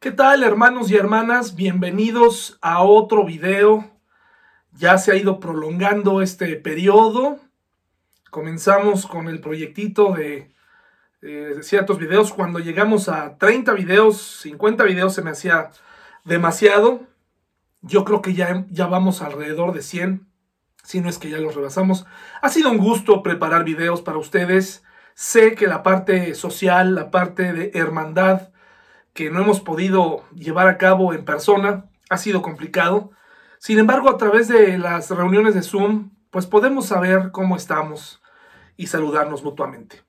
¿Qué tal hermanos y hermanas? Bienvenidos a otro video. Ya se ha ido prolongando este periodo. Comenzamos con el proyectito de, ciertos videos. Cuando llegamos a 30 videos, 50 videos se me hacía demasiado. Yo creo que ya, ya vamos alrededor de 100, si no es que ya los rebasamos. Ha sido un gusto preparar videos para ustedes. Sé que la parte social, la parte de hermandad, que no hemos podido llevar a cabo en persona. Ha sido complicado. Sin embargo, a través de las reuniones de Zoom, pues podemos saber cómo estamos y saludarnos mutuamente.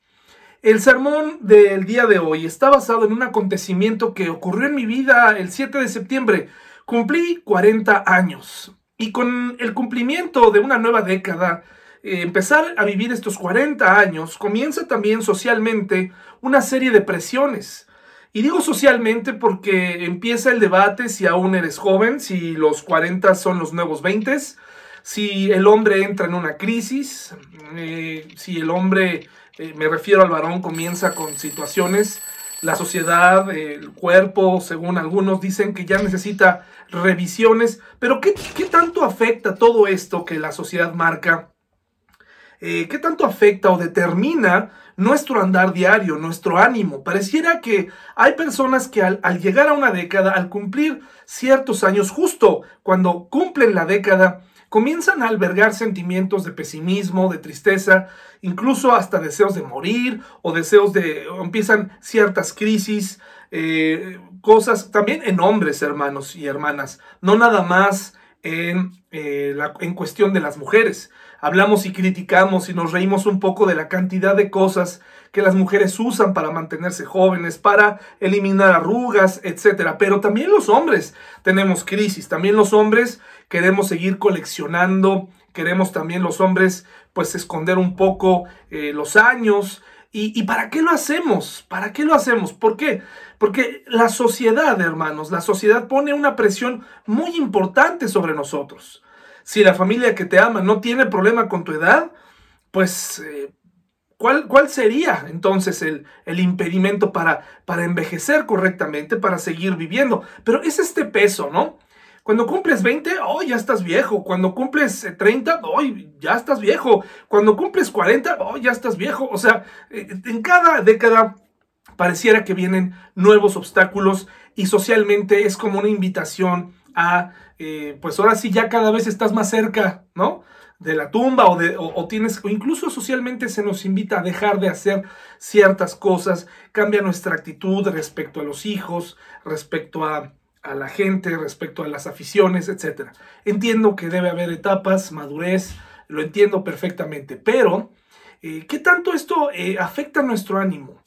El sermón del día de hoy está basado en un acontecimiento que ocurrió en mi vida el 7 de septiembre. Cumplí 40 años y con el cumplimiento de una nueva década, eh, empezar a vivir estos 40 años, comienza también socialmente una serie de presiones y digo socialmente porque empieza el debate si aún eres joven, si los 40 son los nuevos 20, si el hombre entra en una crisis, eh, si el hombre, eh, me refiero al varón, comienza con situaciones, la sociedad, el cuerpo, según algunos, dicen que ya necesita revisiones, pero ¿qué, qué tanto afecta todo esto que la sociedad marca? Eh, ¿Qué tanto afecta o determina nuestro andar diario, nuestro ánimo. Pareciera que hay personas que al, llegar a una década, al cumplir ciertos años, justo cuando cumplen la década, comienzan a albergar sentimientos de pesimismo, de tristeza, incluso hasta deseos de morir o deseos de, empiezan ciertas crisis, eh, cosas, también en hombres, hermanos y hermanas, no nada más en, eh, la, en cuestión de las mujeres. Hablamos y criticamos y nos reímos un poco de la cantidad de cosas que las mujeres usan para mantenerse jóvenes, para eliminar arrugas, etc. Pero también los hombres tenemos crisis, también los hombres queremos seguir coleccionando, queremos también los hombres pues esconder un poco eh, los años. ¿Y, ¿Y para qué lo hacemos? ¿Para qué lo hacemos? ¿Por qué? Porque la sociedad, hermanos, la sociedad pone una presión muy importante sobre nosotros. Si la familia que te ama no tiene problema con tu edad, pues eh, ¿cuál, ¿cuál, sería entonces el, el impedimento para, para envejecer correctamente, para seguir viviendo? Pero es este peso, ¿no? Cuando cumples 20, oh, ya estás viejo. Cuando cumples 30, oh, ya estás viejo. Cuando cumples 40, oh, ya estás viejo. O sea, eh, en cada década pareciera que vienen nuevos obstáculos y socialmente es como una invitación a eh, pues ahora sí ya cada vez estás más cerca, ¿no? De la tumba o, de, tienes, o incluso socialmente se nos invita a dejar de hacer ciertas cosas, cambia nuestra actitud respecto a los hijos, respecto a, la gente, respecto a las aficiones, etc. Entiendo que debe haber etapas, madurez, lo entiendo perfectamente, pero eh, ¿qué tanto esto eh, afecta nuestro ánimo?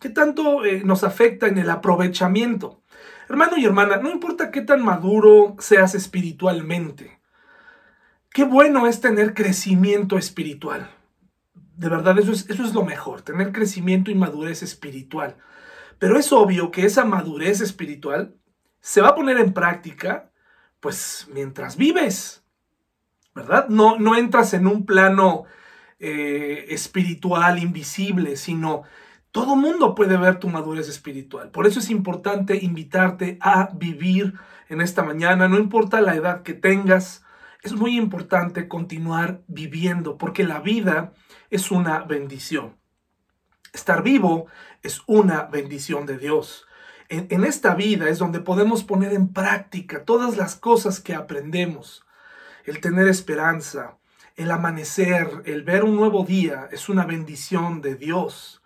¿Qué tanto nos afecta en el aprovechamiento? Hermano y hermana, no importa qué tan maduro seas espiritualmente, qué bueno es tener crecimiento espiritual. De verdad, eso es, eso es lo mejor, tener crecimiento y madurez espiritual. Pero es obvio que esa madurez espiritual se va a poner en práctica, pues mientras vives, ¿verdad? No, no entras en un plano eh, espiritual invisible, sino todo mundo puede ver tu madurez espiritual. Por eso es importante invitarte a vivir en esta mañana, no importa la edad que tengas, es muy importante continuar viviendo porque la vida es una bendición. Estar vivo es una bendición de Dios. En, en, esta vida es donde podemos poner en práctica todas las cosas que aprendemos. El tener esperanza, el amanecer, el ver un nuevo día es una bendición de Dios.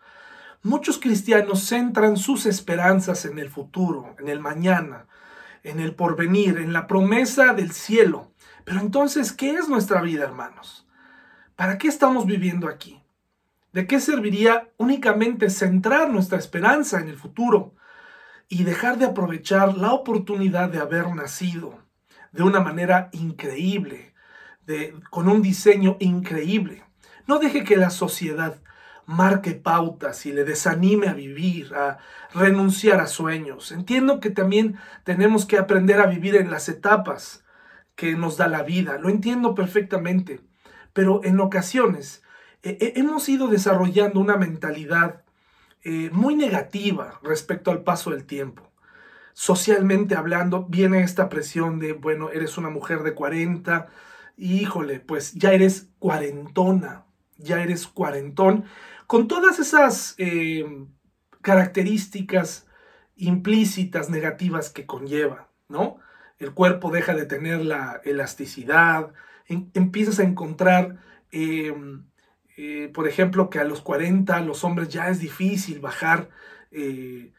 Muchos cristianos centran sus esperanzas en el futuro, en el mañana, en el porvenir, en la promesa del cielo. Pero entonces, ¿qué es nuestra vida, hermanos? ¿Para qué estamos viviendo aquí? ¿De qué serviría únicamente centrar nuestra esperanza en el futuro y dejar de aprovechar la oportunidad de haber nacido de una manera increíble, de, con un diseño increíble? No deje que la sociedad marque pautas y le desanime a vivir, a renunciar a sueños. Entiendo que también tenemos que aprender a vivir en las etapas que nos da la vida, lo entiendo perfectamente, pero en ocasiones eh, eh, hemos ido desarrollando una mentalidad eh, muy negativa respecto al paso del tiempo. socialmente hablando, viene esta presión de, bueno, eres una mujer de 40, híjole, pues ya eres cuarentona, ya eres cuarentón, con todas esas eh, características implícitas negativas que conlleva, ¿no? El cuerpo deja de tener la elasticidad, empiezas a encontrar, em, eh, por ejemplo, que a los 40 los hombres ya es difícil bajar eh,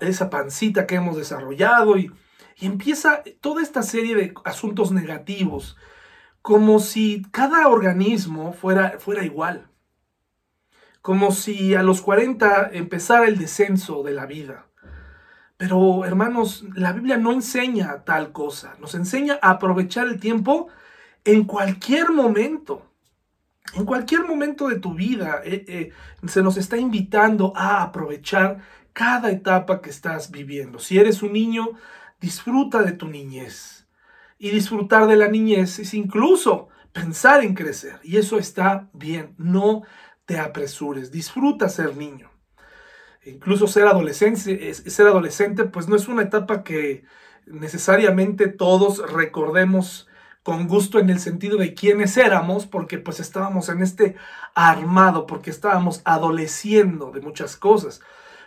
esa pancita que hemos desarrollado y, y empieza toda esta serie de asuntos negativos, como si cada organismo fuera, fuera igual, como si a los 40 empezara el descenso de la vida. Pero hermanos, la Biblia no enseña tal cosa, nos enseña a aprovechar el tiempo en cualquier momento. En cualquier momento de tu vida eh, eh, se nos está invitando a aprovechar cada etapa que estás viviendo. Si eres un niño, disfruta de tu niñez. Y disfrutar de la niñez es incluso pensar en crecer. Y eso está bien. No te apresures. Disfruta ser niño. Incluso ser adolescente, ser adolescente, pues no es una etapa que necesariamente todos recordemos con gusto en el sentido de quiénes éramos, porque pues estábamos en este armado, porque estábamos adoleciendo de muchas cosas.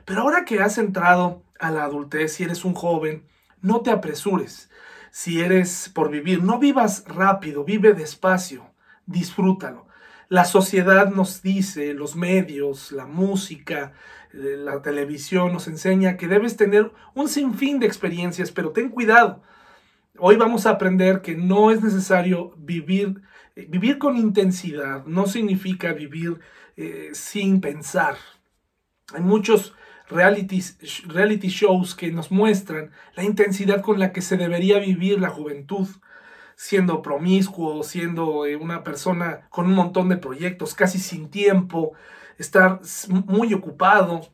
Pero ahora que has entrado a la adultez, si eres un joven, no te apresures. Si eres por vivir, no vivas rápido, vive despacio, disfrútalo. La sociedad nos dice, los medios, la música, eh, la televisión nos enseña que debes tener un sinfín de experiencias, pero ten cuidado. Hoy vamos a aprender que no es necesario vivir, eh, vivir con intensidad, no significa vivir eh, sin pensar. Hay muchos reality shows que nos muestran la intensidad con la que se debería vivir la juventud, siendo promiscuo, siendo eh, una persona con un montón de proyectos, casi sin tiempo, estar muy ocupado.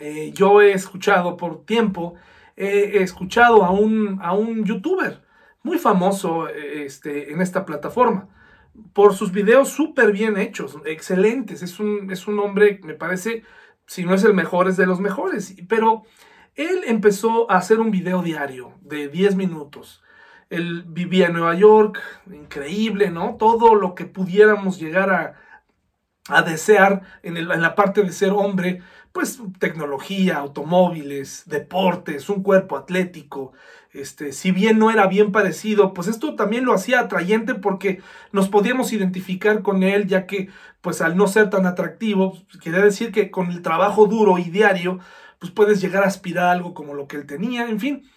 Eh, yo he escuchado por tiempo, he escuchado a un, a un youtuber muy famoso eh, este, en esta plataforma por sus videos súper bien hechos, excelentes. Es un, es un hombre, me parece, si no es el mejor, es de los mejores. Pero él empezó a hacer un video diario de 10 minutos. Él vivía en Nueva York, increíble, ¿no? Todo lo que pudiéramos llegar a, desear en, en, la parte de ser hombre, pues tecnología, automóviles, deportes, un cuerpo atlético. Este, si bien no era bien parecido, pues esto también lo hacía atrayente porque nos podíamos identificar con él, ya que pues al no ser tan atractivo, quería decir que con el trabajo duro y diario, pues puedes llegar a aspirar a algo como lo que él tenía, en fin.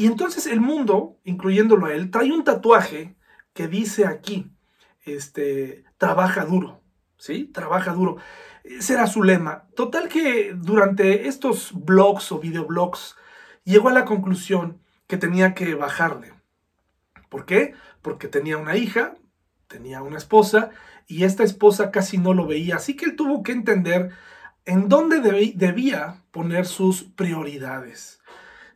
Y entonces el mundo, incluyéndolo a él, trae un tatuaje que dice aquí, este, trabaja duro, ¿sí? Trabaja duro. Ese era su lema. Total que durante estos blogs o videoblogs llegó a la conclusión que tenía que bajarle. ¿Por qué? Porque tenía una hija, tenía una esposa y esta esposa casi no lo veía. Así que él tuvo que entender en dónde debía poner sus prioridades.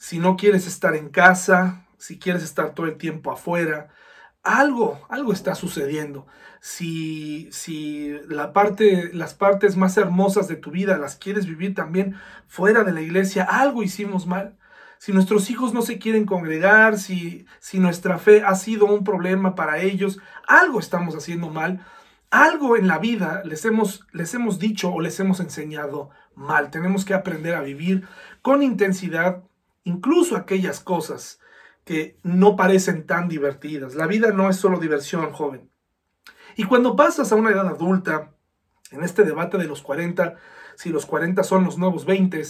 Si no quieres estar en casa, si quieres estar todo el tiempo afuera, algo, algo está sucediendo. Si, si la parte, las partes más hermosas de tu vida las quieres vivir también fuera de la iglesia, algo hicimos mal. Si nuestros hijos no se quieren congregar, si, si nuestra fe ha sido un problema para ellos, algo estamos haciendo mal. Algo en la vida les hemos, les hemos dicho o les hemos enseñado mal. Tenemos que aprender a vivir con intensidad, incluso aquellas cosas que no parecen tan divertidas. La vida no es solo diversión, joven. Y cuando pasas a una edad adulta, en este debate de los 40, si los 40 son los nuevos 20,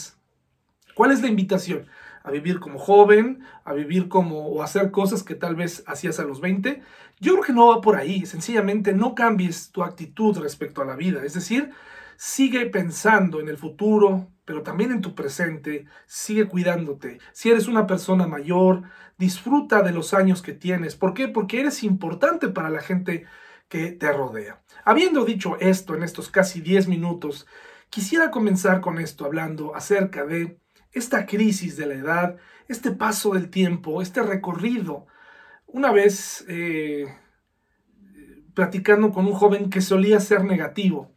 ¿cuál es la invitación? ¿A vivir como joven? ¿A vivir como o hacer cosas que tal vez hacías a los 20? Yo creo que no va por ahí. Sencillamente no cambies tu actitud respecto a la vida. Es decir, sigue pensando en el futuro, pero también en tu presente, sigue cuidándote. Si eres una persona mayor, disfruta de los años que tienes. ¿Por qué? Porque eres importante para la gente que te rodea. Habiendo dicho esto en estos casi 10 minutos, quisiera comenzar con esto hablando acerca de esta crisis de la edad, este paso del tiempo, este recorrido. Una vez eh, platicando con un joven que solía ser negativo,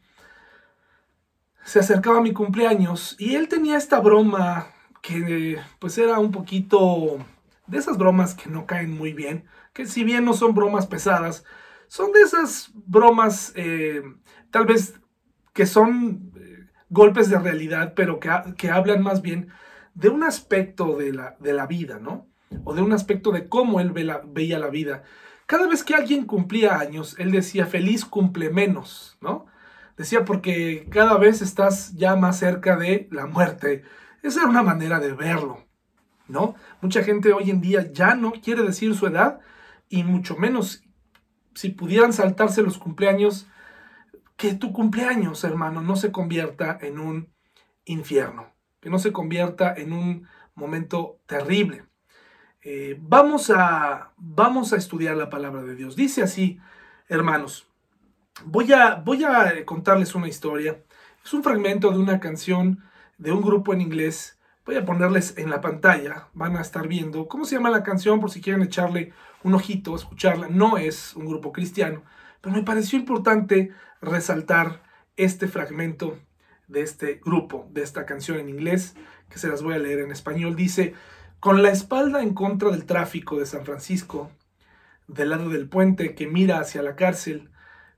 se acercaba mi cumpleaños y él tenía esta broma que pues era un poquito de esas bromas que no caen muy bien, que si bien no son bromas pesadas, son de esas bromas eh, tal vez que son eh, golpes de realidad, pero que, que, hablan más bien de un aspecto de la, de la, vida, ¿no? O de un aspecto de cómo él ve la, veía la vida. Cada vez que alguien cumplía años, él decía, feliz cumple menos, ¿no? Decía, porque cada vez estás ya más cerca de la muerte. Esa era una manera de verlo, ¿no? Mucha gente hoy en día ya no quiere decir su edad y mucho menos si pudieran saltarse los cumpleaños, que tu cumpleaños, hermano, no se convierta en un infierno, que no se convierta en un momento terrible. Eh, vamos, a, vamos a estudiar la palabra de Dios. Dice así, hermanos, voy a, voy a contarles una historia. Es un fragmento de una canción de un grupo en inglés. Voy a ponerles en la pantalla, van a estar viendo cómo se llama la canción por si quieren echarle un ojito, escucharla. No es un grupo cristiano, pero me pareció importante resaltar este fragmento de este grupo, de esta canción en inglés, que se las voy a leer en español. Dice, con la espalda en contra del tráfico de San Francisco, del lado del puente que mira hacia la cárcel,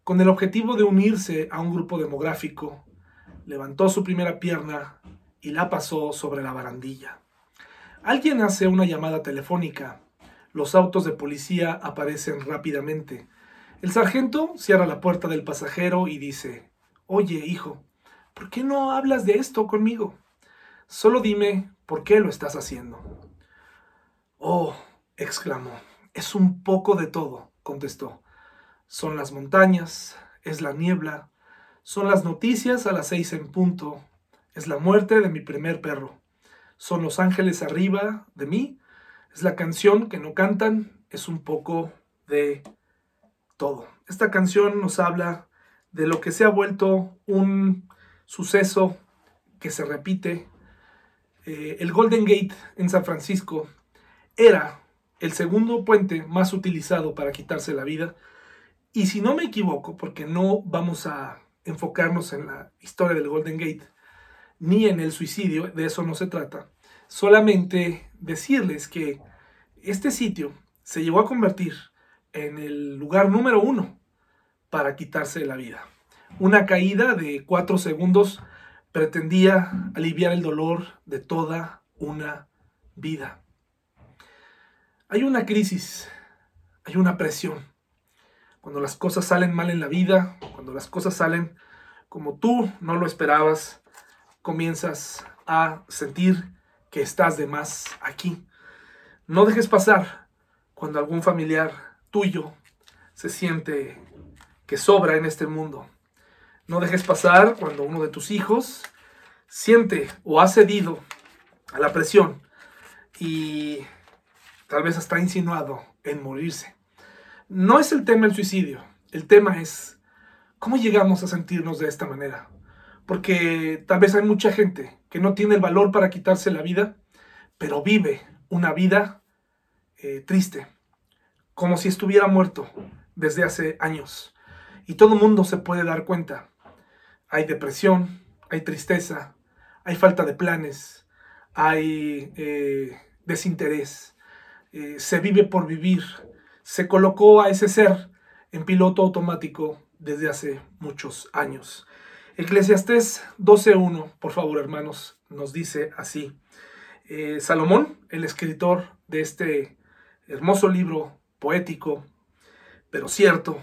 con el objetivo de unirse a un grupo demográfico, levantó su primera pierna y la pasó sobre la barandilla. Alguien hace una llamada telefónica los autos de policía aparecen rápidamente. El sargento cierra la puerta del pasajero y dice, Oye, hijo, ¿por qué no hablas de esto conmigo? Solo dime por qué lo estás haciendo. Oh, exclamó, es un poco de todo, contestó. Son las montañas, es la niebla, son las noticias a las seis en punto, es la muerte de mi primer perro, son los ángeles arriba de mí es la canción que no cantan, es un poco de todo. Esta canción nos habla de lo que se ha vuelto un suceso que se repite. Eh, el Golden Gate en San Francisco era el segundo puente más utilizado para quitarse la vida. Y si no me equivoco, porque no vamos a enfocarnos en la historia del Golden Gate, ni en el suicidio, de eso no se trata, solamente decirles que este sitio se llegó a convertir en el lugar número uno para quitarse la vida. Una caída de cuatro segundos pretendía aliviar el dolor de toda una vida. Hay una crisis, hay una presión. Cuando las cosas salen mal en la vida, cuando las cosas salen como tú no lo esperabas, comienzas a sentir que estás de más aquí. No dejes pasar cuando algún familiar tuyo se siente que sobra en este mundo. No dejes pasar cuando uno de tus hijos siente o ha cedido a la presión y tal vez está insinuado en morirse. No es el tema el suicidio, el tema es cómo llegamos a sentirnos de esta manera. Porque tal vez hay mucha gente que no tiene el valor para quitarse la vida, pero vive una vida eh, triste, como si estuviera muerto desde hace años. Y todo el mundo se puede dar cuenta. Hay depresión, hay tristeza, hay falta de planes, hay eh, desinterés, eh, se vive por vivir. Se colocó a ese ser en piloto automático desde hace muchos años. Eclesiastés 12.1, por favor hermanos, nos dice así. Salomón, el escritor de este hermoso libro poético, pero cierto,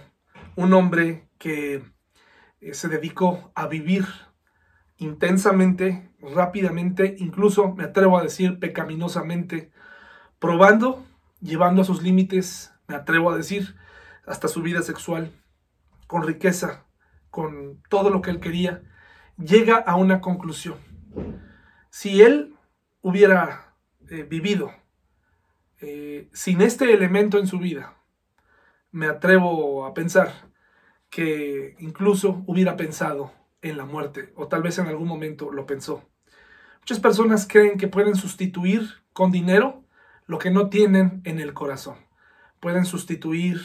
un hombre que eh, se dedicó a vivir intensamente, rápidamente, incluso me atrevo a decir pecaminosamente, probando, llevando a sus límites, me atrevo a decir, hasta su vida sexual, con riqueza, con todo lo que él quería, llega a una conclusión. Si él hubiera eh, vivido eh, sin este elemento en su vida, me atrevo a pensar que incluso hubiera pensado en la muerte, o tal vez en algún momento lo pensó. Muchas personas creen que pueden sustituir con dinero lo que no tienen en el corazón. Pueden sustituir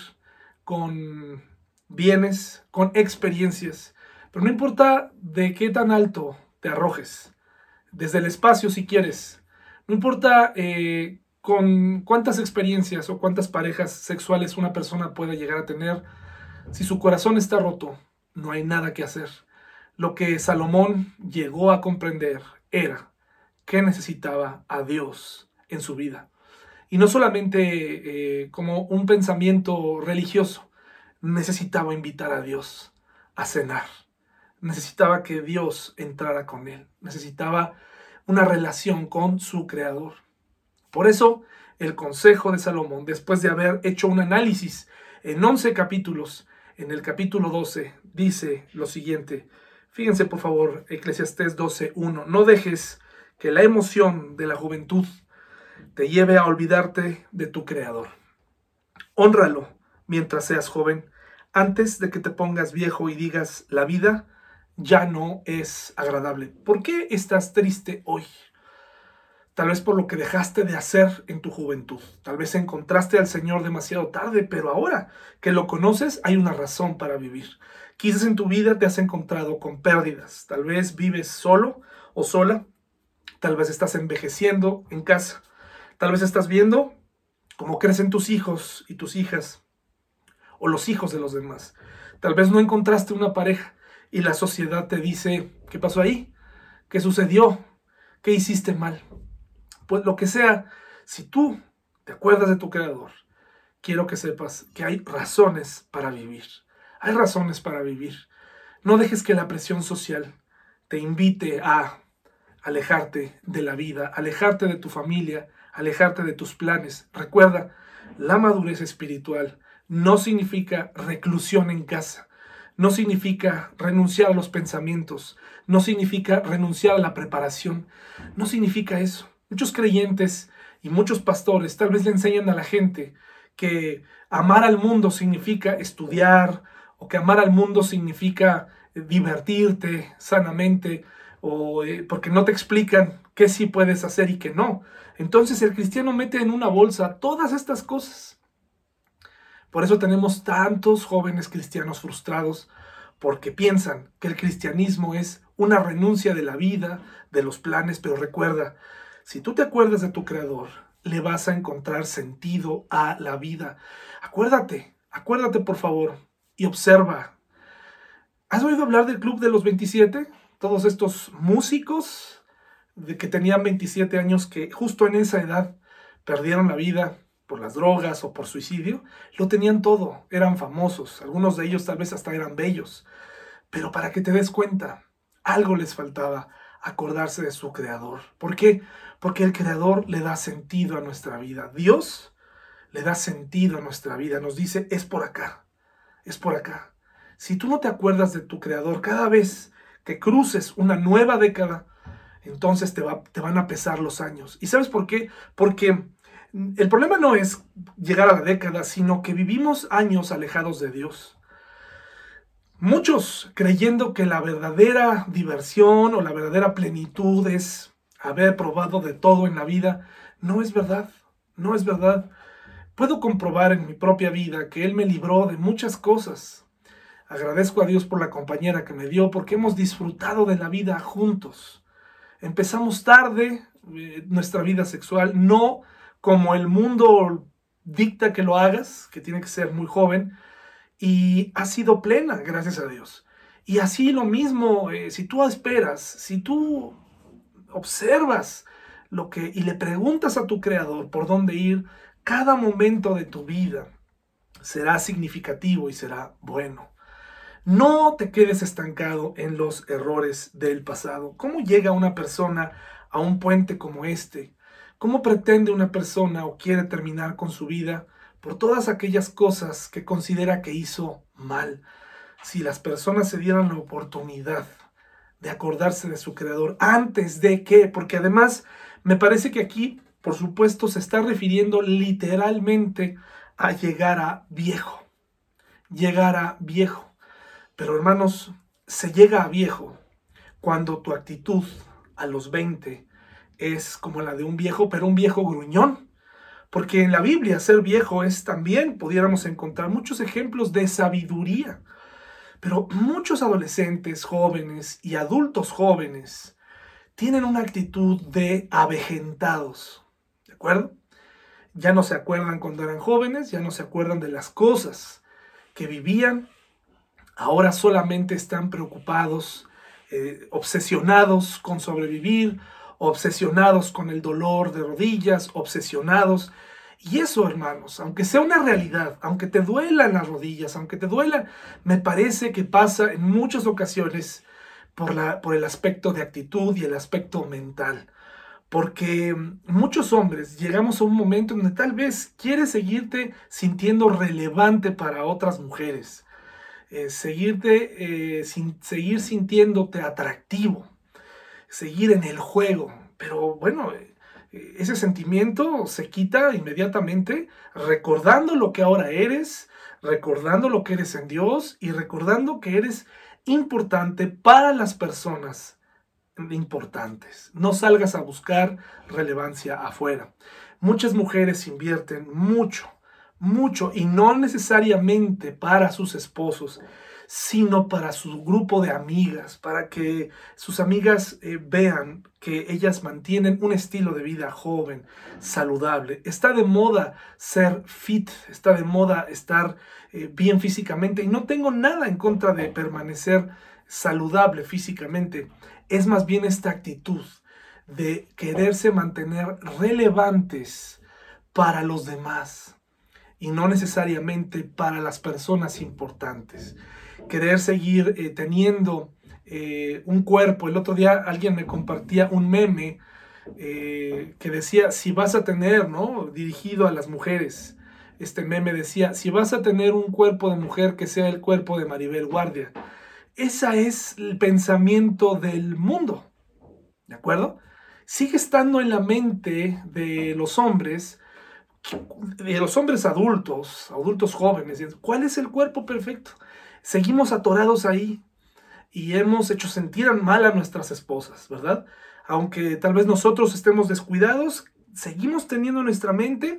con bienes, con experiencias, pero no importa de qué tan alto te arrojes, desde el espacio si quieres, No importa eh, con cuántas experiencias o cuántas parejas sexuales una persona pueda llegar a tener, si su corazón está roto, no hay nada que hacer. Lo que Salomón llegó a comprender era que necesitaba a Dios en su vida. Y no solamente eh, como un pensamiento religioso, necesitaba invitar a Dios a cenar. Necesitaba que Dios entrara con él. Necesitaba una relación con su creador. Por eso, el consejo de Salomón, después de haber hecho un análisis en 11 capítulos, en el capítulo 12, dice lo siguiente. Fíjense, por favor, Eclesiastés 12.1. No dejes que la emoción de la juventud te lleve a olvidarte de tu Creador. Honralo mientras seas joven, antes de que te pongas viejo y digas, la vida ya no es agradable. ¿Por qué estás triste hoy? Tal vez por lo que dejaste de hacer en tu juventud. Tal vez encontraste al Señor demasiado tarde, pero ahora que lo conoces hay una razón para vivir. Quizás en tu vida te has encontrado con pérdidas. Tal vez vives solo o sola. Tal vez estás envejeciendo en casa. Tal vez estás viendo cómo crecen tus hijos y tus hijas o los hijos de los demás. Tal vez no encontraste una pareja y la sociedad te dice, ¿qué pasó ahí? ¿Qué sucedió? ¿Qué hiciste mal? pues lo que sea, si tú te acuerdas de tu creador, quiero que sepas que hay razones para vivir. Hay razones para vivir. No dejes que la presión social te invite a alejarte de la vida, alejarte de tu familia, alejarte de tus planes. Recuerda, la madurez espiritual no significa reclusión en casa, no significa renunciar a los pensamientos, no significa renunciar a la preparación, no significa eso. Muchos creyentes y muchos pastores tal vez le enseñan a la gente que amar al mundo significa estudiar o que amar al mundo significa divertirte sanamente o eh, porque no te explican qué sí puedes hacer y qué no. Entonces el cristiano mete en una bolsa todas estas cosas. Por eso tenemos tantos jóvenes cristianos frustrados porque piensan que el cristianismo es una renuncia de la vida, de los planes, pero recuerda, si tú te acuerdas de tu creador, le vas a encontrar sentido a la vida. Acuérdate, acuérdate por favor y observa. ¿Has oído hablar del Club de los 27? Todos estos músicos de que tenían 27 años que justo en esa edad perdieron la vida por las drogas o por suicidio, lo tenían todo, eran famosos, algunos de ellos tal vez hasta eran bellos, pero para que te des cuenta, algo les faltaba, acordarse de su creador. ¿Por qué? Porque el creador le da sentido a nuestra vida. Dios le da sentido a nuestra vida. Nos dice, es por acá, es por acá. Si tú no te acuerdas de tu creador cada vez que cruces una nueva década, entonces te, va, te van a pesar los años. ¿Y sabes por qué? Porque el problema no es llegar a la década, sino que vivimos años alejados de Dios. Muchos creyendo que la verdadera diversión o la verdadera plenitud es haber probado de todo en la vida, no es verdad, no es verdad. Puedo comprobar en mi propia vida que Él me libró de muchas cosas. Agradezco a Dios por la compañera que me dio porque hemos disfrutado de la vida juntos. Empezamos tarde eh, nuestra vida sexual, no como el mundo dicta que lo hagas, que tiene que ser muy joven, y ha sido plena, gracias a Dios. Y así lo mismo, eh, si tú esperas, si tú observas lo que y le preguntas a tu creador por dónde ir, cada momento de tu vida será significativo y será bueno. No te quedes estancado en los errores del pasado. ¿Cómo llega una persona a un puente como este? ¿Cómo pretende una persona o quiere terminar con su vida por todas aquellas cosas que considera que hizo mal. Si las personas se dieran la oportunidad de acordarse de su creador antes de que, porque además me parece que aquí, por supuesto, se está refiriendo literalmente a llegar a viejo. Llegar a viejo. Pero hermanos, se llega a viejo cuando tu actitud a los 20 es como la de un viejo, pero un viejo gruñón porque en la Biblia ser viejo es también, pudiéramos encontrar muchos ejemplos de sabiduría. Pero muchos adolescentes jóvenes y adultos jóvenes tienen una actitud de avejentados, ¿de acuerdo? Ya no se acuerdan cuando eran jóvenes, ya no se acuerdan de las cosas que vivían, ahora solamente están preocupados, eh, obsesionados con sobrevivir, obsesionados con el dolor de rodillas, obsesionados. Y eso, hermanos, aunque sea una realidad, aunque te duelan las rodillas, aunque te duela, me parece que pasa en muchas ocasiones por, la, por el aspecto de actitud y el aspecto mental. Porque muchos hombres llegamos a un momento en donde tal vez quieres seguirte sintiendo relevante para otras mujeres. Eh, seguirte, eh, sin, seguir sintiéndote atractivo. Seguir en el juego. Pero bueno, eh, ese sentimiento se quita inmediatamente recordando lo que ahora eres, recordando lo que eres en Dios y recordando que eres importante para las personas importantes. No salgas a buscar relevancia afuera. Muchas mujeres invierten mucho, mucho y no necesariamente para sus esposos, sino para su grupo de amigas, para que sus amigas eh, vean que ellas mantienen un estilo de vida joven, saludable. Está de moda ser fit, está de moda estar eh, bien físicamente y no tengo nada en contra de permanecer saludable físicamente. Es más bien esta actitud de quererse mantener relevantes para los demás y no necesariamente para las personas importantes querer seguir eh, teniendo eh, un cuerpo. El otro día alguien me compartía un meme eh, que decía, si vas a tener, ¿no? Dirigido a las mujeres. Este meme decía, si vas a tener un cuerpo de mujer que sea el cuerpo de Maribel Guardia. Ese es el pensamiento del mundo. ¿De acuerdo? Sigue estando en la mente de los hombres, de los hombres adultos, adultos jóvenes. ¿Cuál es el cuerpo perfecto? seguimos atorados ahí y hemos hecho sentir mal a nuestras esposas, ¿verdad? Aunque tal vez nosotros estemos descuidados, seguimos teniendo en nuestra mente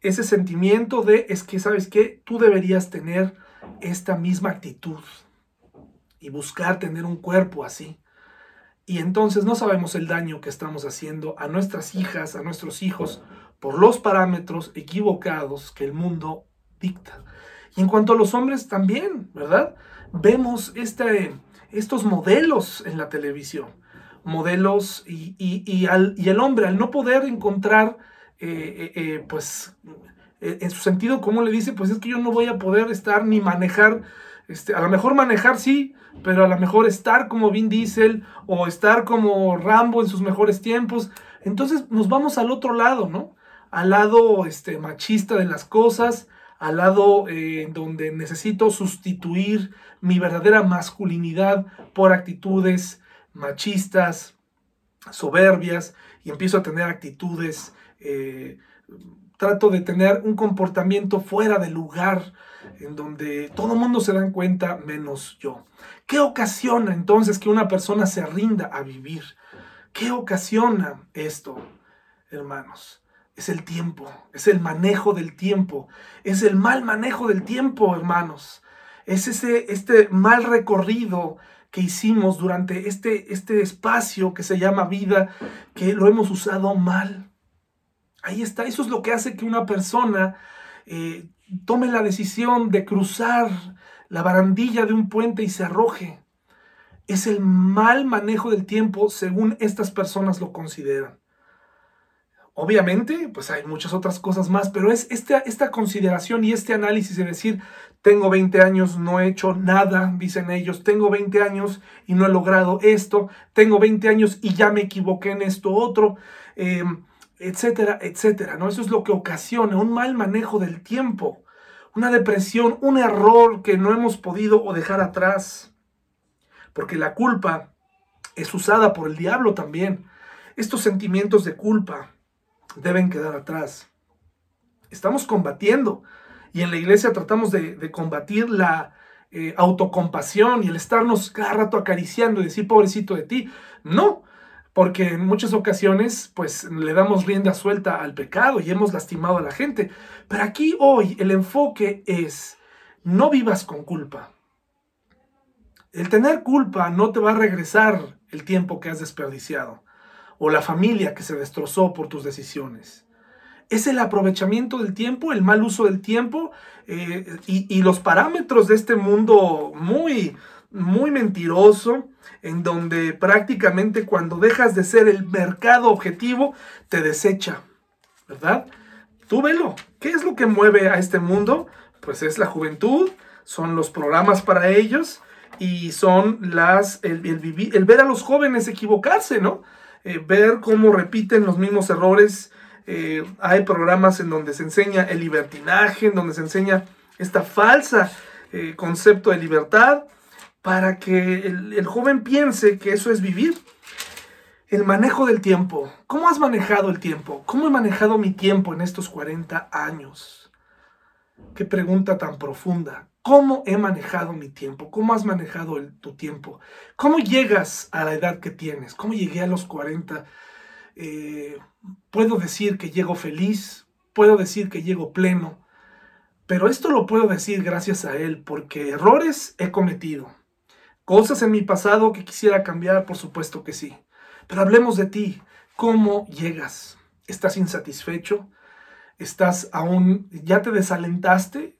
ese sentimiento de, es que, ¿sabes qué? Tú deberías tener esta misma actitud y buscar tener un cuerpo así. Y entonces no sabemos el daño que estamos haciendo a nuestras hijas, a nuestros hijos, por los parámetros equivocados que el mundo dicta. Y en cuanto a los hombres también, ¿verdad? Vemos este, estos modelos en la televisión. Modelos y, y, el hombre al no poder encontrar, eh, eh, eh, pues, en su sentido como le dice, pues es que yo no voy a poder estar ni manejar, este, a lo mejor manejar sí, pero a lo mejor estar como Vin Diesel o estar como Rambo en sus mejores tiempos. Entonces nos vamos al otro lado, ¿no? Al lado este, machista de las cosas, al lado eh, donde necesito sustituir mi verdadera masculinidad por actitudes machistas, soberbias, y empiezo a tener actitudes, eh, trato de tener un comportamiento fuera de lugar, en donde todo el mundo se da cuenta menos yo. ¿Qué ocasiona entonces que una persona se rinda a vivir? ¿Qué ocasiona esto, hermanos? Es el tiempo, es el manejo del tiempo, es el mal manejo del tiempo, hermanos. Es ese, este mal recorrido que hicimos durante este, este espacio que se llama vida, que lo hemos usado mal. Ahí está, eso es lo que hace que una persona eh, tome la decisión de cruzar la barandilla de un puente y se arroje. Es el mal manejo del tiempo según estas personas lo consideran. Obviamente, pues hay muchas otras cosas más, pero es esta, esta consideración y este análisis de decir, tengo 20 años, no he hecho nada, dicen ellos, tengo 20 años y no he logrado esto, tengo 20 años y ya me equivoqué en esto otro, em, etcétera, etcétera, ¿no? Eso es lo que ocasiona un mal manejo del tiempo, una depresión, un error que no hemos podido o dejar atrás, porque la culpa es usada por el diablo también. Estos sentimientos de culpa, deben quedar atrás. Estamos combatiendo y en la iglesia tratamos de, combatir la eh, autocompasión y el estarnos cada rato acariciando y decir, pobrecito de ti. No, porque en muchas ocasiones pues le damos rienda suelta al pecado y hemos lastimado a la gente. Pero aquí hoy el enfoque es, no vivas con culpa. El tener culpa no te va a regresar el tiempo que has desperdiciado. O la familia que se destrozó por tus decisiones. Es el aprovechamiento del tiempo, el mal uso del tiempo eh, y, los parámetros de este mundo muy, muy mentiroso, en donde prácticamente cuando dejas de ser el mercado objetivo, te desecha, ¿verdad? Tú velo, ¿qué es lo que mueve a este mundo? Pues es la juventud, son los programas para ellos y son las, el, el, ver a los jóvenes equivocarse, ¿no? Eh, ver cómo repiten los mismos errores. Eh, hay programas en donde se enseña el libertinaje, en donde se enseña esta falsa eh, concepto de libertad para que el, el joven piense que eso es vivir. El manejo del tiempo. ¿Cómo has manejado el tiempo? ¿Cómo he manejado mi tiempo en estos 40 años? Qué pregunta tan profunda. ¿Cómo he manejado mi tiempo? ¿Cómo has manejado tu tiempo? ¿Cómo llegas a la edad que tienes? ¿Cómo llegué a los 40? Eh, puedo decir que llego feliz, puedo decir que llego pleno, pero esto lo puedo decir gracias a Él, porque errores he cometido. Cosas en mi pasado que quisiera cambiar, por supuesto que sí. Pero hablemos de ti. ¿Cómo llegas? ¿Estás insatisfecho? ¿Estás aún, ya te desalentaste?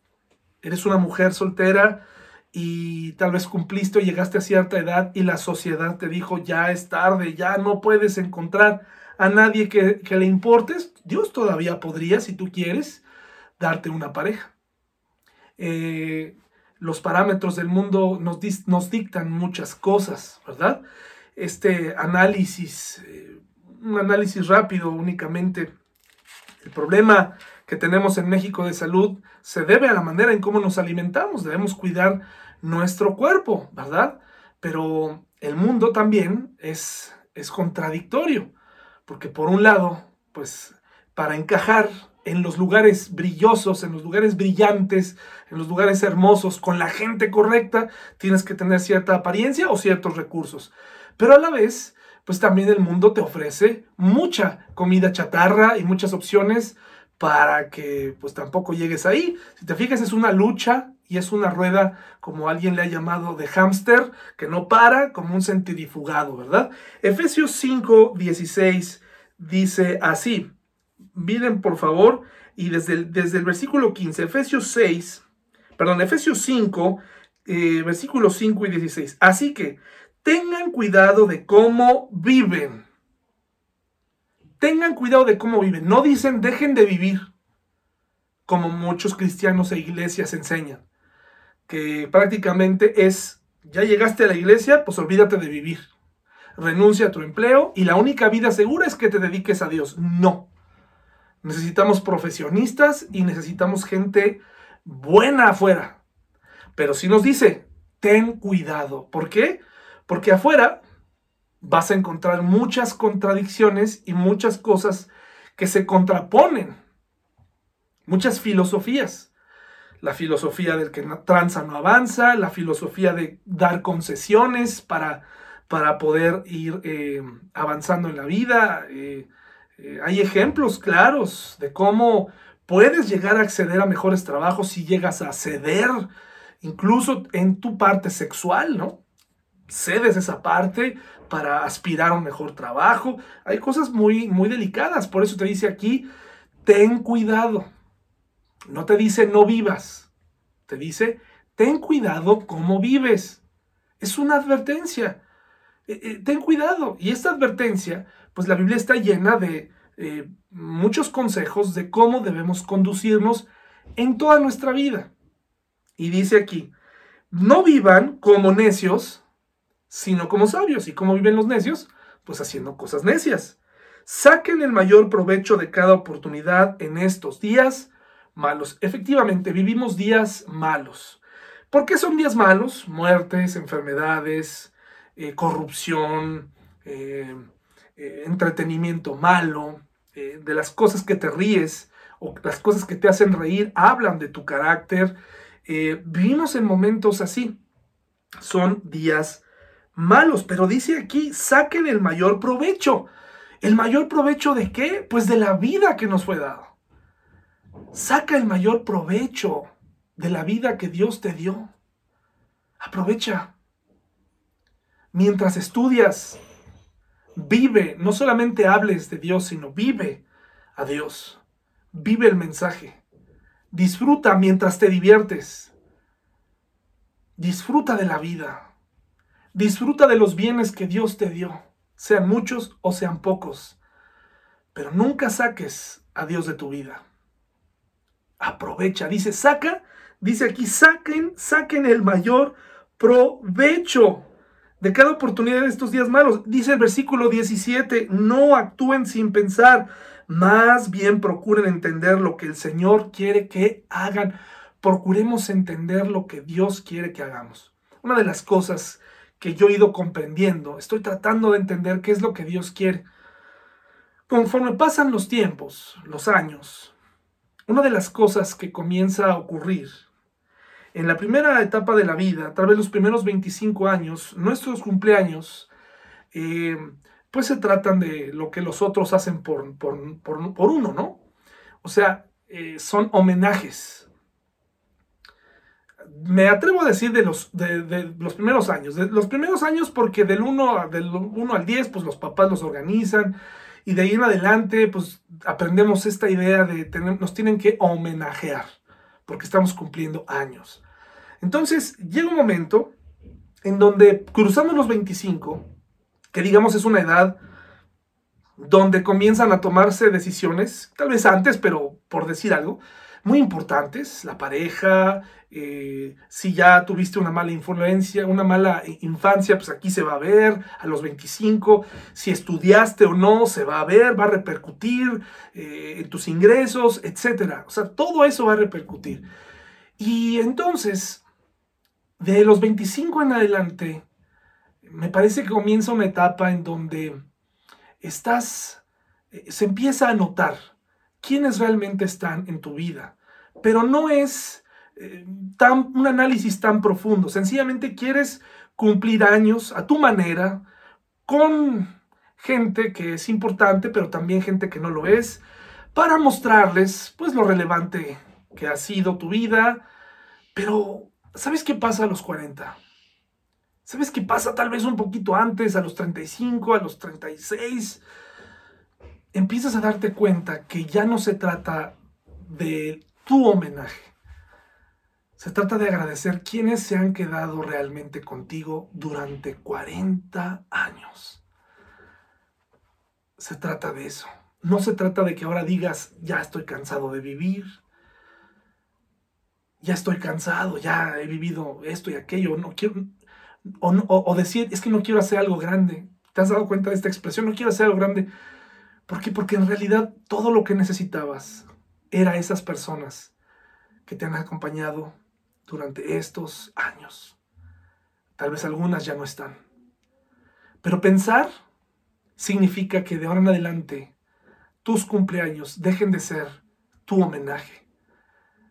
Eres una mujer soltera y tal vez cumpliste o llegaste a cierta edad y la sociedad te dijo ya es tarde, ya no puedes encontrar a nadie que, le importes, Dios todavía podría, si tú quieres, darte una pareja. Eh, los parámetros del mundo nos, nos, dictan muchas cosas, ¿verdad? Este análisis, eh, un análisis rápido únicamente. El problema que tenemos en México de salud se debe a la manera en cómo nos alimentamos. Debemos cuidar nuestro cuerpo, ¿verdad? Pero el mundo también es, es contradictorio, porque por un lado, pues para encajar en los lugares brillosos, en los lugares brillantes, en los lugares hermosos, con la gente correcta, tienes que tener cierta apariencia o ciertos recursos. Pero a la vez, pues también el mundo te ofrece mucha comida chatarra y muchas opciones para que pues tampoco llegues ahí. Si te fijas es una lucha y es una rueda como alguien le ha llamado de hámster que no para como un centrifugado, ¿verdad? Efesios 5, 16 dice así, miren por favor, y desde el, desde el versículo 15, Efesios 6, perdón, Efesios 5, eh, versículos 5 y 16, así que tengan cuidado de cómo viven Tengan cuidado de cómo viven. No dicen dejen de vivir, como muchos cristianos e iglesias enseñan. Que prácticamente es, ya llegaste a la iglesia, pues olvídate de vivir. Renuncia a tu empleo y la única vida segura es que te dediques a Dios. No. Necesitamos profesionistas y necesitamos gente buena afuera. Pero si nos dice, ten cuidado. ¿Por qué? Porque afuera vas a encontrar muchas contradicciones y muchas cosas que se contraponen. Muchas filosofías. La filosofía del que tranza no avanza, la filosofía de dar concesiones para, para poder ir eh, avanzando en la vida. Eh, eh, hay ejemplos claros de cómo puedes llegar a acceder a mejores trabajos si llegas a ceder, incluso en tu parte sexual, ¿no? cedes esa parte para aspirar a un mejor trabajo. Hay cosas muy, muy delicadas. Por eso te dice aquí, ten cuidado. No te dice no vivas. Te dice, ten cuidado cómo vives. Es una advertencia. Eh, eh, ten cuidado. Y esta advertencia, pues la Biblia está llena de eh, muchos consejos de cómo debemos conducirnos en toda nuestra vida. Y dice aquí, no vivan como necios, sino como sabios. ¿Y cómo viven los necios? Pues haciendo cosas necias. Saquen el mayor provecho de cada oportunidad en estos días malos. Efectivamente, vivimos días malos. ¿Por qué son días malos? Muertes, enfermedades, eh, corrupción, eh, eh, entretenimiento malo, de las cosas que te ríes o las cosas que te hacen reír, hablan de tu carácter. vivimos en momentos así. Son días malos, pero dice aquí, saquen el mayor provecho. ¿El mayor provecho de qué? Pues de la vida que nos fue dado. Saca el mayor provecho de la vida que Dios te dio. Aprovecha. Mientras estudias, Vive, no solamente hables de Dios, sino vive a Dios. Vive el mensaje. Disfruta mientras te diviertes. Disfruta de la vida. Disfruta de los bienes que Dios te dio, sean muchos o sean pocos. Pero nunca saques a Dios de tu vida. Aprovecha, dice, saca, dice aquí, saquen, saquen el mayor provecho de cada oportunidad de estos días malos. Dice el versículo 17, no actúen sin pensar, más bien procuren entender lo que el Señor quiere que hagan. Procuremos entender lo que Dios quiere que hagamos. Una de las cosas que yo he ido comprendiendo, estoy tratando de entender qué es lo que Dios quiere. Conforme pasan los tiempos, los años, una de las cosas que comienza a ocurrir en la primera etapa de la vida, a través de los primeros 25 años, nuestros cumpleaños, eh, pues se tratan de lo que los otros hacen por, por, uno, ¿no? O sea, eh, son homenajes. Me atrevo a decir de los, de, los primeros años. De los primeros años porque del 1, del 1 al 10, pues los papás los organizan. Y de ahí en adelante, pues aprendemos esta idea de tener, nos tienen que homenajear porque estamos cumpliendo años. Entonces, llega un momento en donde cruzamos los 25, que digamos es una edad donde comienzan a tomarse decisiones, tal vez antes, pero por decir algo, muy importantes, la pareja, eh, si ya tuviste una mala influencia, una mala infancia, pues aquí se va a ver a los 25, si estudiaste o no, se va a ver, va a repercutir eh, en tus ingresos, etc. O sea, todo eso va a repercutir. Y entonces, de los 25 en adelante, me parece que comienza una etapa en donde estás, eh, se empieza a notar quiénes realmente están en tu vida, pero no es eh, tan, un análisis tan profundo, sencillamente quieres cumplir años a tu manera, con gente que es importante, pero también gente que no lo es, para mostrarles pues lo relevante que ha sido tu vida, pero ¿sabes qué pasa a los 40? ¿Sabes qué pasa tal vez un poquito antes, a los 35, a los 36? Empiezas a darte cuenta que ya no se trata de tu homenaje. Se trata de agradecer quienes se han quedado realmente contigo durante 40 años. Se trata de eso. No se trata de que ahora digas, ya estoy cansado de vivir, ya estoy cansado, ya he vivido esto y aquello, no quiero, o, decir, es que no quiero hacer algo grande. ¿Te has dado cuenta de esta expresión? No quiero hacer algo grande. ¿Por qué? Porque en realidad todo lo que necesitabas era esas personas que te han acompañado durante estos años. Tal vez algunas ya no están. Pero pensar significa que de ahora en adelante tus cumpleaños dejen de ser tu homenaje.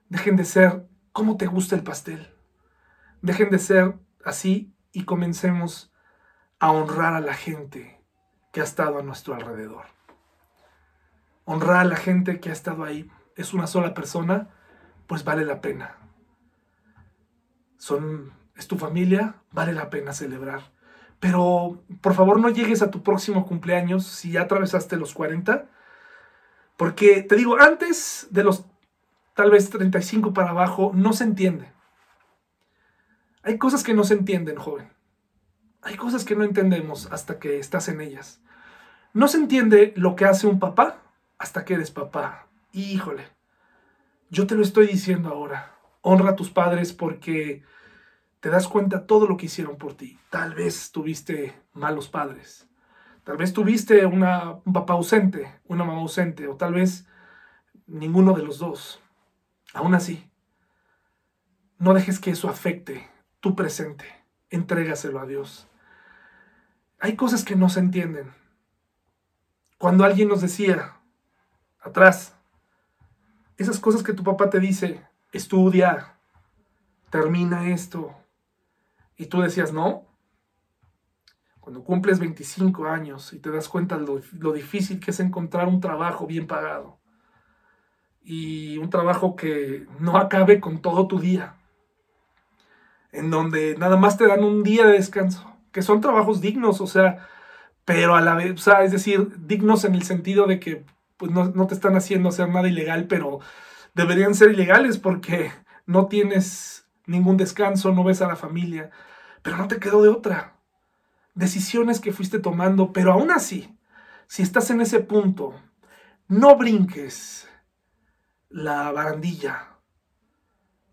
Dejen de ser cómo te gusta el pastel. Dejen de ser así y comencemos a honrar a la gente que ha estado a nuestro alrededor. Honrar a la gente que ha estado ahí. Es una sola persona, pues vale la pena. Son, es tu familia, vale la pena celebrar. Pero por favor no llegues a tu próximo cumpleaños si ya atravesaste los 40. Porque te digo, antes de los tal vez 35 para abajo, no se entiende. Hay cosas que no se entienden, joven. Hay cosas que no entendemos hasta que estás en ellas. No se entiende lo que hace un papá hasta que eres papá. Híjole, yo te lo estoy diciendo ahora. Honra a tus padres porque te das cuenta todo lo que hicieron por ti. Tal vez tuviste malos padres. Tal vez tuviste una, un papá ausente, una mamá ausente, o tal vez ninguno de los dos. Aún así, no dejes que eso afecte tu presente. Entrégaselo a Dios. Hay cosas que no se entienden. Cuando alguien nos decía, atrás, esas cosas que tu papá te dice, estudia, termina esto, y tú decías, no, cuando cumples 25 años y te das cuenta lo, lo, difícil que es encontrar un trabajo bien pagado y un trabajo que no acabe con todo tu día, en donde nada más te dan un día de descanso, que son trabajos dignos, o sea, pero a la vez, o sea, es decir, dignos en el sentido de que pues no, te están haciendo hacer nada ilegal, pero deberían ser ilegales porque no tienes ningún descanso, no ves a la familia, pero no te quedó de otra. Decisiones que fuiste tomando, pero aún así, si estás en ese punto, no brinques la barandilla.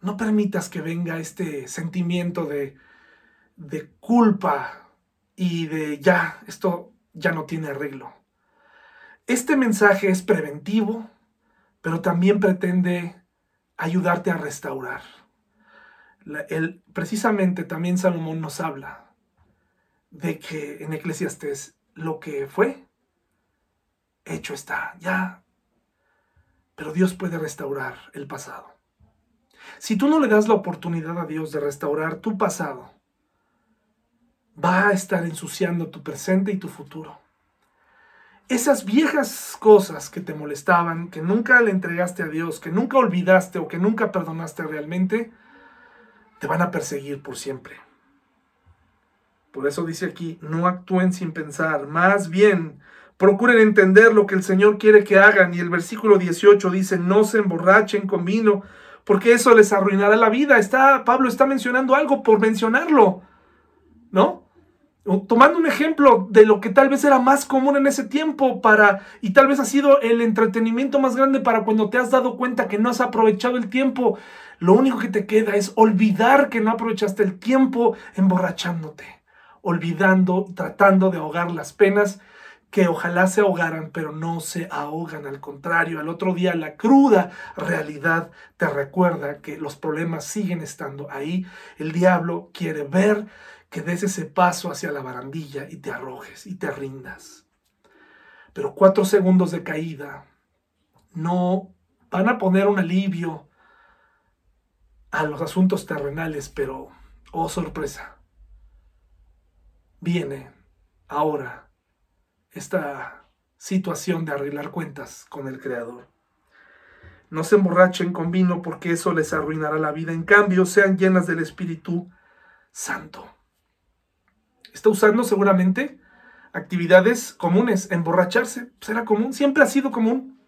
No permitas que venga este sentimiento de, de culpa y de ya, esto ya no tiene arreglo. Este mensaje es preventivo, pero también pretende ayudarte a restaurar. El, precisamente también Salomón nos habla de que en Eclesiastes lo que fue, hecho está, ya. Pero Dios puede restaurar el pasado. Si tú no le das la oportunidad a Dios de restaurar tu pasado, va a estar ensuciando tu presente y tu futuro esas viejas cosas que te molestaban, que nunca le entregaste a Dios, que nunca olvidaste o que nunca perdonaste realmente, te van a perseguir por siempre. Por eso dice aquí, no actúen sin pensar, más bien procuren entender lo que el Señor quiere que hagan. Y el versículo 18 dice, no se emborrachen con vino, porque eso les arruinará la vida. Está, Pablo está mencionando algo por mencionarlo, ¿no? Tomando un ejemplo de lo que tal vez era más común en ese tiempo para y tal vez ha sido el entretenimiento más grande para cuando te has dado cuenta que no has aprovechado el tiempo, lo único que te queda es olvidar que no aprovechaste el tiempo emborrachándote, olvidando, tratando de ahogar las penas que ojalá se ahogaran, pero no se ahogan, al contrario, al otro día la cruda realidad te recuerda que los problemas siguen estando ahí, el diablo quiere ver que des ese paso hacia la barandilla y te arrojes y te rindas. Pero cuatro segundos de caída no van a poner un alivio a los asuntos terrenales, pero, oh sorpresa, viene ahora esta situación de arreglar cuentas con el Creador. No se emborrachen con vino porque eso les arruinará la vida. En cambio, sean llenas del Espíritu Santo está usando seguramente actividades comunes, emborracharse, será común, siempre ha sido común.